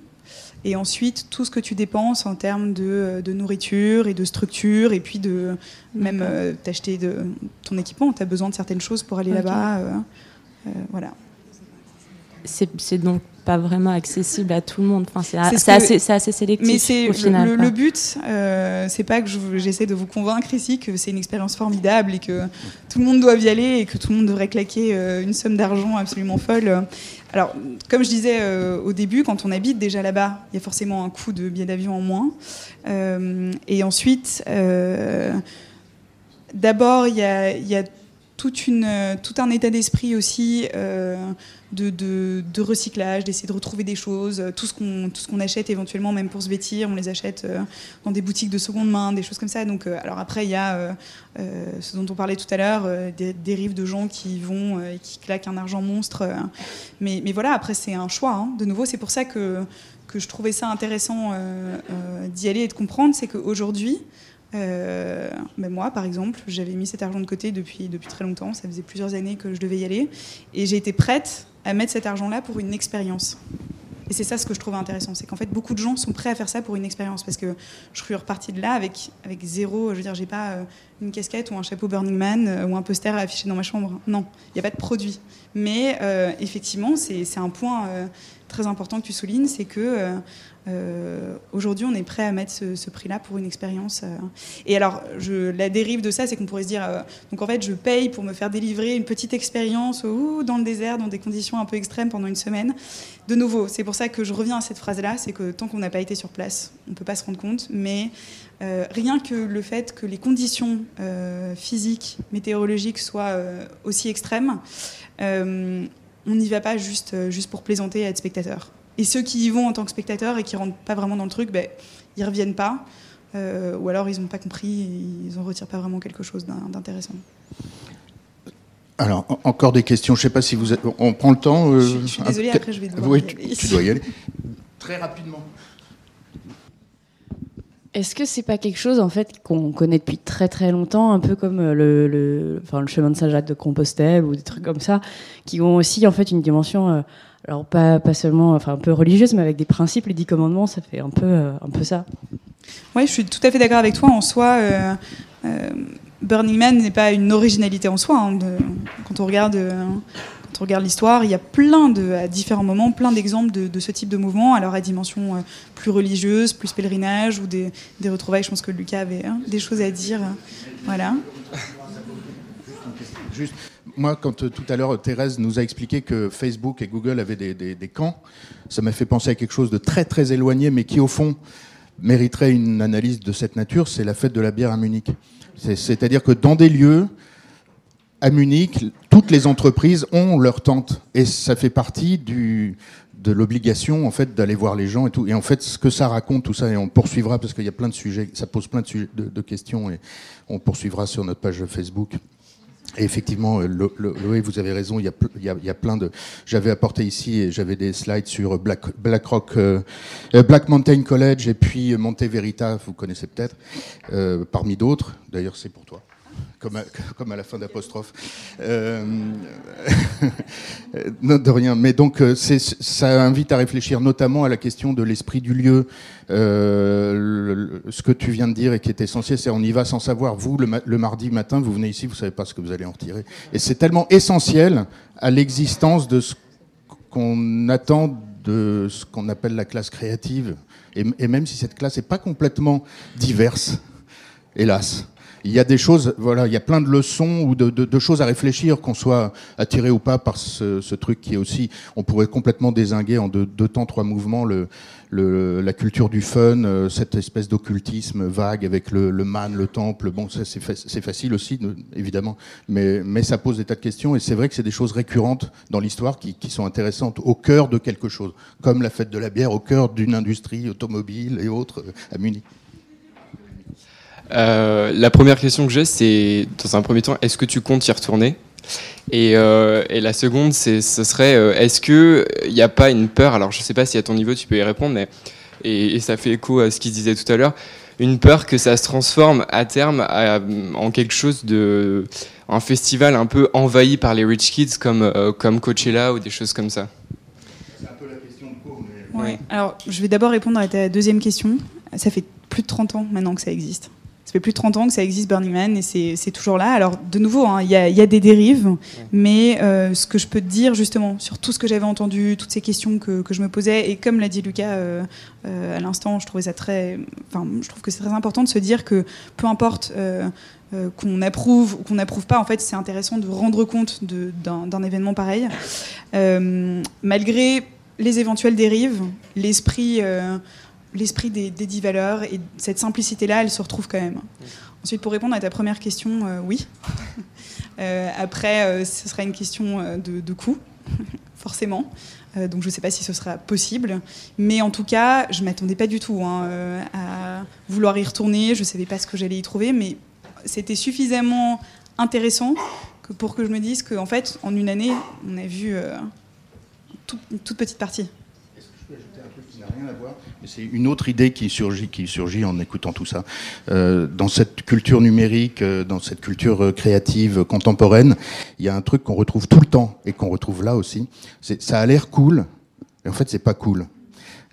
et ensuite tout ce que tu dépenses en termes de, de nourriture et de structure, et puis de même euh, t'acheter de ton équipement. Tu as besoin de certaines choses pour aller là-bas. Euh, euh, voilà. C'est donc pas vraiment accessible à tout le monde. Enfin, c'est assez, assez, sélectif. Mais c'est le, le, but, euh, c'est pas que j'essaie de vous convaincre ici que c'est une expérience formidable et que tout le monde doit y aller et que tout le monde devrait claquer une somme d'argent absolument folle. Alors, comme je disais au début, quand on habite déjà là-bas, il y a forcément un coût de billet d'avion en moins. et ensuite, D'abord, il y a, une, tout un état d'esprit aussi euh, de, recyclage, d'essayer de retrouver des choses. Tout ce qu'on achète éventuellement, même pour se vêtir, on les achète euh, dans des boutiques de seconde main, des choses comme ça. Donc, euh, alors après, il y a ce dont on parlait tout à l'heure, des dérives de gens qui vont et qui claquent un argent monstre. mais, mais voilà, après, c'est un choix. Hein. De nouveau, c'est pour ça que, que je trouvais ça intéressant d'y aller et de comprendre, c'est qu'aujourd'hui, euh, moi, par exemple, j'avais mis cet argent de côté depuis, depuis très longtemps. Ça faisait plusieurs années que je devais y aller. Et j'ai été prête à mettre cet argent-là pour une expérience. Et c'est ça ce que je trouve intéressant, c'est qu'en fait beaucoup de gens sont prêts à faire ça pour une expérience parce que je suis repartie de là avec, avec zéro, je veux dire, j'ai pas euh, une casquette ou un chapeau Burning Man euh, ou un poster à afficher dans ma chambre. Non, il n'y a pas de produit. Mais euh, effectivement, c'est un point très important que tu soulignes, c'est que euh, aujourd'hui, on est prêt à mettre ce, prix-là pour une expérience. Euh. Et alors, je, la dérive de ça, c'est qu'on pourrait se dire, euh, donc en fait, je paye pour me faire délivrer une petite expérience ou dans le désert, dans des conditions un peu extrêmes pendant une semaine. De nouveau, c'est pour ça que je reviens à cette phrase-là, c'est que tant qu'on n'a pas été sur place, on ne peut pas se rendre compte, mais rien que le fait que les conditions physiques, météorologiques soient aussi extrêmes, on n'y va pas juste, juste pour plaisanter et être spectateur. Et ceux qui y vont en tant que spectateurs et qui rentrent pas vraiment dans le truc, ben, ils reviennent pas. Euh, ou alors ils n'ont pas compris, ils en retirent pas vraiment quelque chose d'intéressant. Alors, encore des questions. Je ne sais pas si vous êtes... On prend le temps. Euh, je, suis désolée, après je vais devoir oui, tu, dois y aller. Très rapidement. Est-ce que c'est pas quelque chose en fait qu'on connaît depuis très très longtemps, un peu comme euh, le, chemin de Saint-Jacques de Compostelle ou des trucs comme ça, qui ont aussi en fait une dimension alors pas, seulement, enfin un peu religieuse, mais avec des principes, les dix commandements, ça fait un peu, euh, un peu ça. Oui, je suis tout à fait d'accord avec toi. En soi, euh, euh, Burning Man n'est pas une originalité en soi. Hein, quand on regarde quand on regarde l'histoire, il y a plein de, à différents moments, plein d'exemples de, ce type de mouvement, alors à dimension euh, plus religieuse, plus pèlerinage ou des, retrouvailles. Je pense que Lucas avait hein, des choses à dire. Voilà. Juste, moi, quand euh, tout à l'heure Thérèse nous a expliqué que Facebook et Google avaient des, des camps, ça m'a fait penser à quelque chose de très très éloigné, mais qui au fond mériterait une analyse de cette nature. C'est la fête de la bière à Munich. C'est-à-dire que dans des lieux à Munich, toutes les entreprises ont leur tente et ça fait partie du, de l'obligation en fait d'aller voir les gens et tout. Et en fait, ce que ça raconte tout ça, et on poursuivra parce qu'il y a plein de sujets, ça pose plein de, questions et on poursuivra sur notre page Facebook. Et effectivement, Loé, vous avez raison, il y a, plein de. J'avais apporté ici et j'avais des slides sur Black, Rock, euh, Black Mountain College et puis Monte Verita, vous connaissez peut-être, euh, parmi d'autres. D'ailleurs, c'est pour toi comme à, la fin d'apostrophe. Euh, de rien. Mais donc, euh, ça invite à réfléchir notamment à la question de l'esprit du lieu. Euh, ce que tu viens de dire et qui est essentiel, c'est on y va sans savoir. Vous, le, mardi matin, vous venez ici, vous savez pas ce que vous allez en retirer. Et c'est tellement essentiel à l'existence de ce qu'on attend de ce qu'on appelle la classe créative. Et même si cette classe n'est pas complètement diverse, hélas il y a des choses, voilà, il y a plein de leçons ou de, choses à réfléchir, qu'on soit attiré ou pas par ce, truc qui est aussi, on pourrait complètement désinguer en deux, temps, trois mouvements, le, la culture du fun, euh, cette espèce d'occultisme vague avec le, man, le temple. Bon, ça c'est facile aussi, évidemment, mais, mais ça pose des tas de questions et c'est vrai que c'est des choses récurrentes dans l'histoire qui, qui sont intéressantes au cœur de quelque chose, comme la fête de la bière au cœur d'une industrie automobile et autres euh, à Munich. Euh, la première question que j'ai, c'est dans un premier temps, est-ce que tu comptes y retourner? Et, euh, et, la seconde, c'est, ce serait, euh, est-ce qu'il n'y a pas une peur Alors, je ne sais pas si à ton niveau tu peux y répondre, mais et, ça fait écho à ce qu'il disait tout à l'heure, une peur que ça se transforme à terme en quelque chose de, un festival un peu envahi par les rich kids comme comme Coachella ou des choses comme ça? C'est un peu la question de cours, mais... ouais. Alors, je vais d'abord répondre à ta deuxième question. Ça fait plus de 30 ans maintenant que ça existe. Ça fait plus de 30 ans que ça existe Burning Man et c'est toujours là. Alors de nouveau, hein, il y, a, des dérives, mais euh, ce que je peux te dire justement sur tout ce que j'avais entendu, toutes ces questions que, je me posais, et comme l'a dit Lucas euh, euh, à l'instant, je trouvais ça très, enfin, je trouve que c'est très important de se dire que peu importe qu'on approuve ou qu'on n'approuve pas, en fait, c'est intéressant de rendre compte d'un événement pareil, malgré les éventuelles dérives, l'esprit l'esprit des, dix valeurs et cette simplicité-là, elle se retrouve quand même. Ensuite, pour répondre à ta première question, euh, oui. Euh, après, euh, ce sera une question de, de coût, forcément. donc, je ne sais pas si ce sera possible. Mais en tout cas, je ne m'attendais pas du tout hein, à vouloir y retourner. Je ne savais pas ce que j'allais y trouver. Mais c'était suffisamment intéressant que pour que je me dise qu'en fait, en une année, on a vu une toute petite partie C'est une autre idée qui surgit, qui surgit en écoutant tout ça. Euh, dans cette culture numérique, euh, dans cette culture euh, créative contemporaine, il y a un truc qu'on retrouve tout le temps et qu'on retrouve là aussi. Ça a l'air cool, et en fait, c'est pas cool.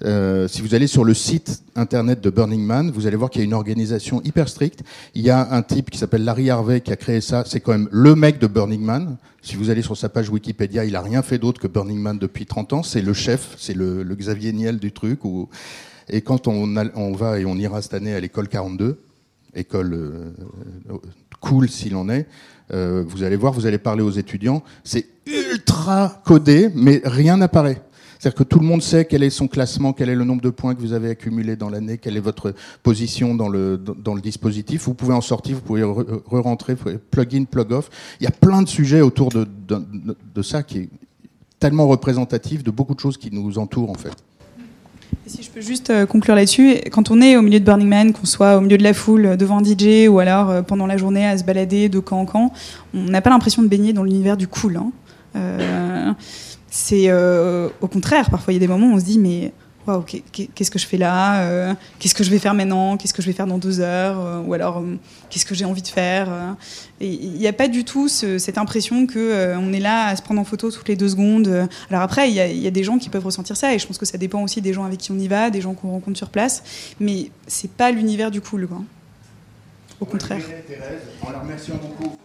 Euh, si vous allez sur le site internet de Burning Man, vous allez voir qu'il y a une organisation hyper stricte. Il y a un type qui s'appelle Larry Harvey qui a créé ça. C'est quand même le mec de Burning Man. Si vous allez sur sa page Wikipédia, il a rien fait d'autre que Burning Man depuis 30 ans. C'est le chef, c'est le, Xavier Niel du truc. Et quand on, va et on ira cette année à l'école 42, école euh, cool s'il en est, euh, vous allez voir, vous allez parler aux étudiants. C'est ultra codé, mais rien n'apparaît. C'est-à-dire que tout le monde sait quel est son classement, quel est le nombre de points que vous avez accumulé dans l'année, quelle est votre position dans le, dans le dispositif. Vous pouvez en sortir, vous pouvez re-rentrer, plug in, plug off. Il y a plein de sujets autour de, ça qui est tellement représentatif de beaucoup de choses qui nous entourent en fait. si je peux juste euh, conclure là-dessus, quand on est au milieu de Burning Man, qu'on soit au milieu de la foule euh, devant un DJ ou alors euh, pendant la journée à se balader de camp en camp, on n'a pas l'impression de baigner dans l'univers du cool. Hein. C'est euh, au contraire, parfois il y a des moments où on se dit mais qu'est-ce que je fais là euh, Qu'est-ce que je vais faire maintenant Qu'est-ce que je vais faire dans deux heures euh, Ou alors qu'est-ce que j'ai envie de faire il n'y a pas du tout cette impression que on est là à se prendre en photo toutes les deux secondes. Alors après, il y, a des gens qui peuvent ressentir ça, et je pense que ça dépend aussi des gens avec qui on y va, des gens qu'on rencontre sur place. Mais c'est pas l'univers du cool, quoi. Au contraire. en la remerciant beaucoup.